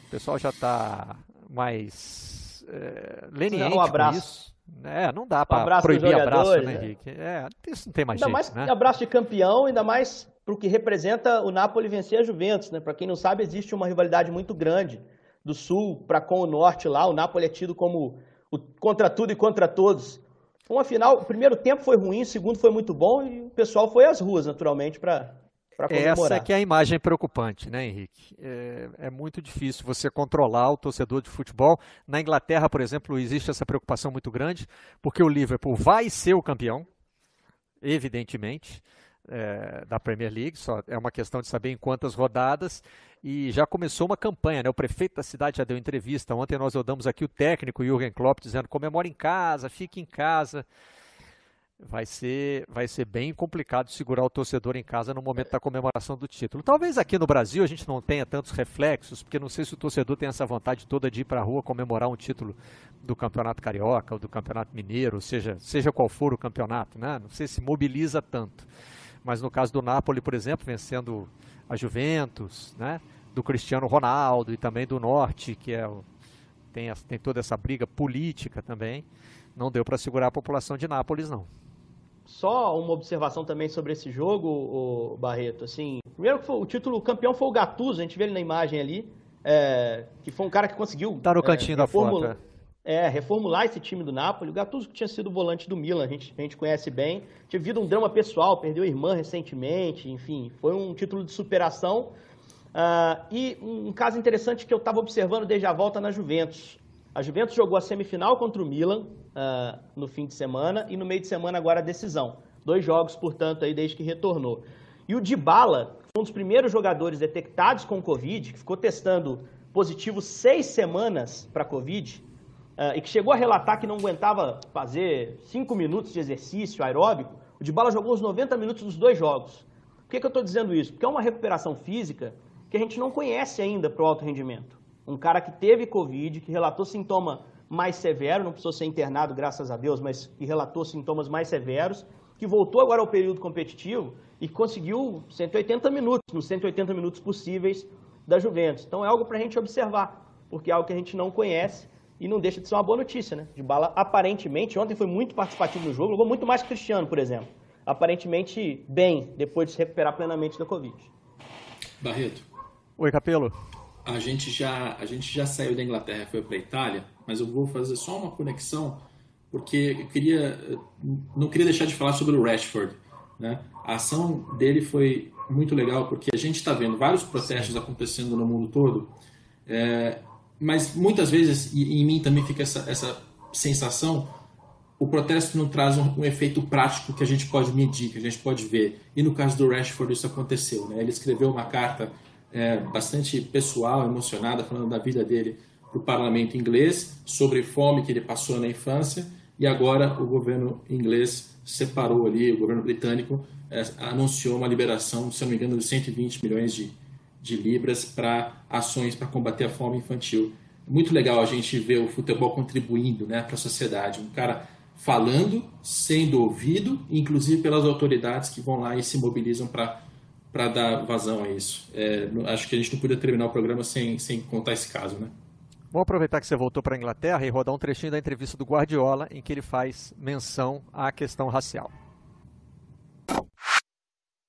O pessoal já está mais é, leniente um abraço. com isso. É, não dá para proibir abraço, né, né, Henrique? É, isso não tem mais ainda jeito, mais né? abraço de campeão, ainda mais para o que representa o Napoli vencer a Juventus, né? Para quem não sabe, existe uma rivalidade muito grande do Sul para com o Norte lá. O Napoli é tido como o contra tudo e contra todos. Uma final, o primeiro tempo foi ruim, o segundo foi muito bom e o pessoal foi às ruas, naturalmente, para essa que é a imagem preocupante, né, Henrique? É, é, muito difícil você controlar o torcedor de futebol. Na Inglaterra, por exemplo, existe essa preocupação muito grande, porque o Liverpool vai ser o campeão, evidentemente, é, da Premier League. Só é uma questão de saber em quantas rodadas. E já começou uma campanha, né? O prefeito da cidade já deu entrevista. Ontem nós rodamos aqui o técnico Jürgen Klopp dizendo: comemore em casa, fique em casa vai ser, vai ser bem complicado segurar o torcedor em casa no momento da comemoração do título. Talvez aqui no Brasil a gente não tenha tantos reflexos, porque não sei se o torcedor tem essa vontade toda de ir para a rua comemorar um título do Campeonato Carioca ou do Campeonato Mineiro, seja, seja qual for o campeonato, né? Não sei se mobiliza tanto. Mas no caso do Napoli, por exemplo, vencendo a Juventus, né? Do Cristiano Ronaldo e também do Norte, que é o, tem, tem toda essa briga política também, não deu para segurar a população de Nápoles, não. Só uma observação também sobre esse jogo, o Barreto. Assim, primeiro que foi, o título campeão foi o Gattuso, a gente vê ele na imagem ali, é, que foi um cara que conseguiu. Tá no cantinho é, da foto. É. é, reformular esse time do Napoli. O Gattuso que tinha sido volante do Milan, a gente, a gente conhece bem. Tinha vivido um drama pessoal, perdeu a irmã recentemente, enfim, foi um título de superação. Uh, e um caso interessante que eu estava observando desde a volta na Juventus. A Juventus jogou a semifinal contra o Milan uh, no fim de semana e no meio de semana agora a decisão. Dois jogos, portanto, aí desde que retornou. E o Dybala, um dos primeiros jogadores detectados com Covid, que ficou testando positivo seis semanas para Covid, uh, e que chegou a relatar que não aguentava fazer cinco minutos de exercício aeróbico, o Dybala jogou os 90 minutos dos dois jogos. Por que, que eu estou dizendo isso? Porque é uma recuperação física que a gente não conhece ainda para o alto rendimento. Um cara que teve Covid, que relatou sintoma mais severo, não precisou ser internado, graças a Deus, mas que relatou sintomas mais severos, que voltou agora ao período competitivo e conseguiu 180 minutos, nos 180 minutos possíveis da Juventus. Então é algo para a gente observar, porque é algo que a gente não conhece e não deixa de ser uma boa notícia, né? De bala, aparentemente, ontem foi muito participativo no jogo, jogou muito mais que o Cristiano, por exemplo. Aparentemente bem, depois de se recuperar plenamente da Covid. Barreto. Oi, Capelo a gente já a gente já saiu da Inglaterra, foi para a Itália, mas eu vou fazer só uma conexão porque eu queria não queria deixar de falar sobre o Rashford, né? A ação dele foi muito legal porque a gente está vendo vários protestos Sim. acontecendo no mundo todo, é, mas muitas vezes e em mim também fica essa, essa sensação o protesto não traz um, um, efeito prático que a gente pode medir, que a gente pode ver. E no caso do Rashford isso aconteceu. Né? Ele escreveu uma carta é, bastante pessoal, emocionada, falando da vida dele para o parlamento inglês, sobre fome que ele passou na infância, e agora o governo inglês separou ali, o governo britânico é, anunciou uma liberação, se não me engano, de 120 milhões de, de libras para ações para combater a fome infantil. Muito legal a gente ver o futebol contribuindo né, para a sociedade. Um cara falando, sendo ouvido, inclusive pelas autoridades que vão lá e se mobilizam para para dar vazão a isso. É, acho que a gente não podia terminar o programa sem, sem contar esse caso, né? Vamos aproveitar que você voltou para a Inglaterra e rodar um trechinho da entrevista do Guardiola em que ele faz menção à questão racial.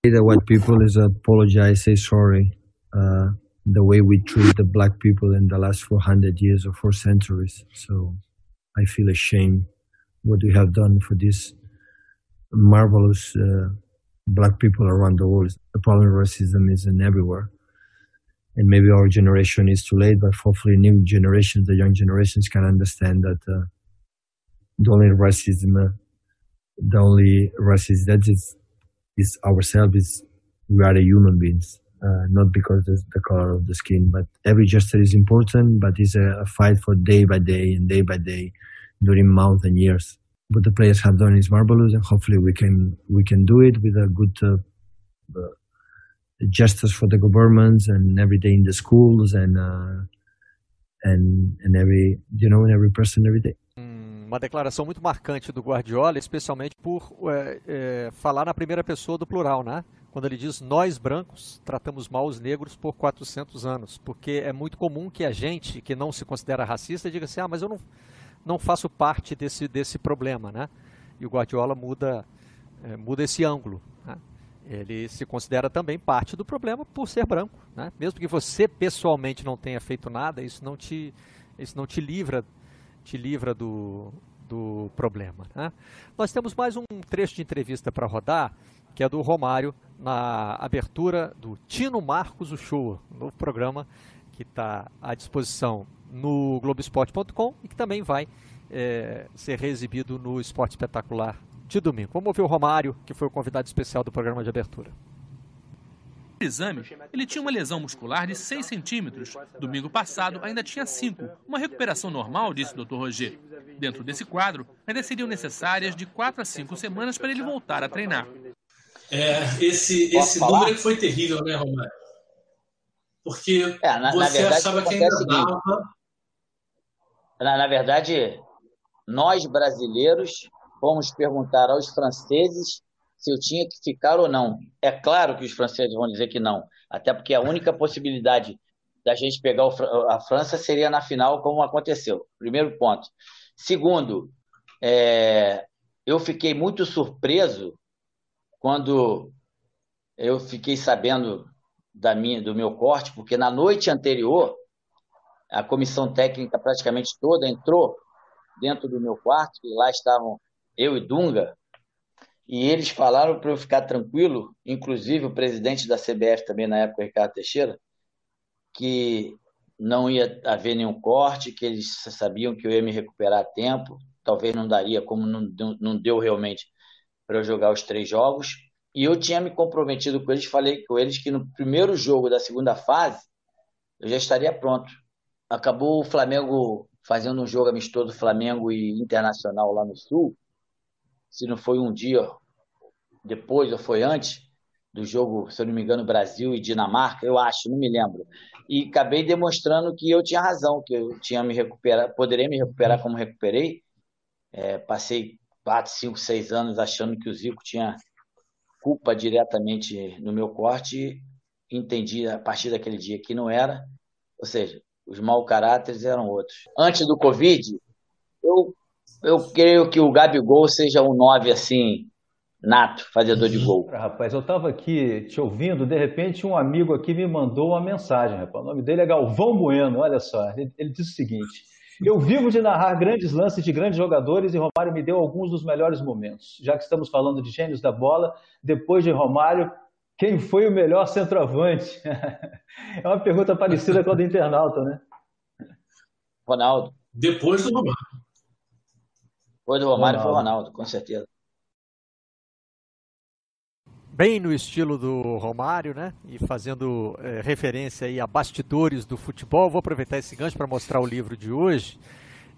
The white people is apologize, say sorry. Uh, the way we treat the black people in the last 400 years or four centuries. So I feel ashamed what we have done for this marvelous uh, black people around the world. The problem of racism is in everywhere. And maybe our generation is too late, but hopefully new generations, the young generations can understand that uh, the only racism, uh, the only racism that is, is ourselves is we are human beings, uh, not because of the color of the skin, but every gesture is important, but it's a, a fight for day by day and day by day during months and years. What the players have done is marvelous, and hopefully we can we can do it with a good uh, uh, gestures for the governments and every day in the schools and uh, and and every you know every person every day. Uma declaração muito marcante do Guardiola, especialmente por é, é, falar na primeira pessoa do plural, né? Quando ele diz nós brancos tratamos mal os negros por 400 anos, porque é muito comum que a gente que não se considera racista diga assim, ah, mas eu não não faço parte desse, desse problema, né? E o Guardiola muda, é, muda esse ângulo. Né? Ele se considera também parte do problema por ser branco, né? Mesmo que você pessoalmente não tenha feito nada, isso não te, isso não te livra, te livra do, do problema. Né? Nós temos mais um trecho de entrevista para rodar, que é do Romário, na abertura do Tino Marcos o Show, novo programa que está à disposição no Globoesporte.com e que também vai é, ser reexibido no Esporte Espetacular de domingo. Vamos ouvir o Romário, que foi o convidado especial do programa de abertura. No exame, ele tinha uma lesão muscular de 6 centímetros. Domingo passado, ainda tinha 5. Uma recuperação normal, disse o Dr. Roger. Dentro desse quadro, ainda seriam necessárias de 4 a 5 semanas para ele voltar a treinar. É, esse, esse número é foi terrível, né, Romário? Porque é, na, você na verdade, achava que ainda dava na, na verdade, nós brasileiros fomos perguntar aos franceses se eu tinha que ficar ou não. É claro que os franceses vão dizer que não, até porque a única possibilidade da gente pegar a França seria na final, como aconteceu. Primeiro ponto. Segundo, é, eu fiquei muito surpreso quando eu fiquei sabendo da minha, do meu corte, porque na noite anterior a comissão técnica praticamente toda entrou dentro do meu quarto, e lá estavam eu e Dunga, e eles falaram para eu ficar tranquilo, inclusive o presidente da CBF também na época, Ricardo Teixeira, que não ia haver nenhum corte, que eles sabiam que eu ia me recuperar a tempo, talvez não daria, como não não deu realmente para eu jogar os três jogos. E eu tinha me comprometido com eles, falei com eles que no primeiro jogo da segunda fase eu já estaria pronto acabou o Flamengo fazendo um jogo amistoso Flamengo e Internacional lá no Sul. Se não foi um dia depois ou foi antes do jogo, se eu não me engano, Brasil e Dinamarca, eu acho, não me lembro. E acabei demonstrando que eu tinha razão, que eu tinha me recuperar, poderia me recuperar como recuperei. É, passei quatro, cinco, seis anos achando que o Zico tinha culpa diretamente no meu corte. Entendi a partir daquele dia que não era. Ou seja, os mau caráteres eram outros. Antes do Covid, eu, eu creio que o Gabigol seja um 9 assim, nato, fazedor de gol. Rapaz, eu estava aqui te ouvindo, de repente um amigo aqui me mandou uma mensagem, rapaz. O nome dele é Galvão Bueno, olha só. Ele, ele disse o seguinte: Eu vivo de narrar grandes lances de grandes jogadores e Romário me deu alguns dos melhores momentos. Já que estamos falando de gênios da bola, depois de Romário, quem foi o melhor centroavante? é uma pergunta parecida com a do internauta, né? Ronaldo. Depois do Romário. Foi do Romário, foi o Ronaldo, com certeza. Bem no estilo do Romário, né? E fazendo é, referência aí a bastidores do futebol. Vou aproveitar esse gancho para mostrar o livro de hoje,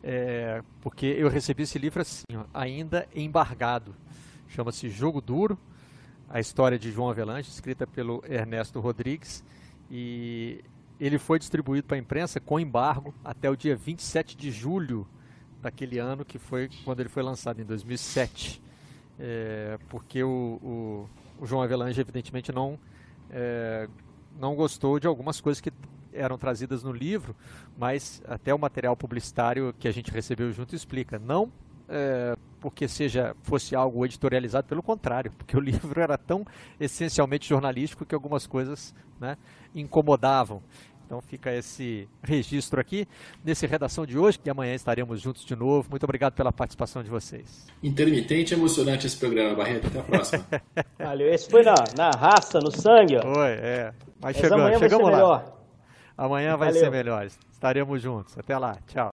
é, porque eu recebi esse livro assim, ainda embargado. Chama-se Jogo Duro, a história de João Avelange, escrita pelo Ernesto Rodrigues. E ele foi distribuído para a imprensa com embargo até o dia 27 de julho daquele ano, que foi quando ele foi lançado, em 2007. É, porque o, o, o, João Avelange, evidentemente, não, é, não gostou de algumas coisas que eram trazidas no livro, mas até o material publicitário que a gente recebeu junto explica. Não é, porque seja fosse algo editorializado, pelo contrário, porque o livro era tão essencialmente jornalístico que algumas coisas né, incomodavam. Então fica esse registro aqui nesse redação de hoje, que amanhã estaremos juntos de novo. Muito obrigado pela participação de vocês. Intermitente e emocionante esse programa, Barreto. Até a próxima. Valeu. Esse foi na, na raça, no sangue. Ó. Foi, é. Mas, Mas chegamos, amanhã chegamos vai ser lá. Melhor. Amanhã vai Valeu. ser melhor. Estaremos juntos. Até lá. Tchau.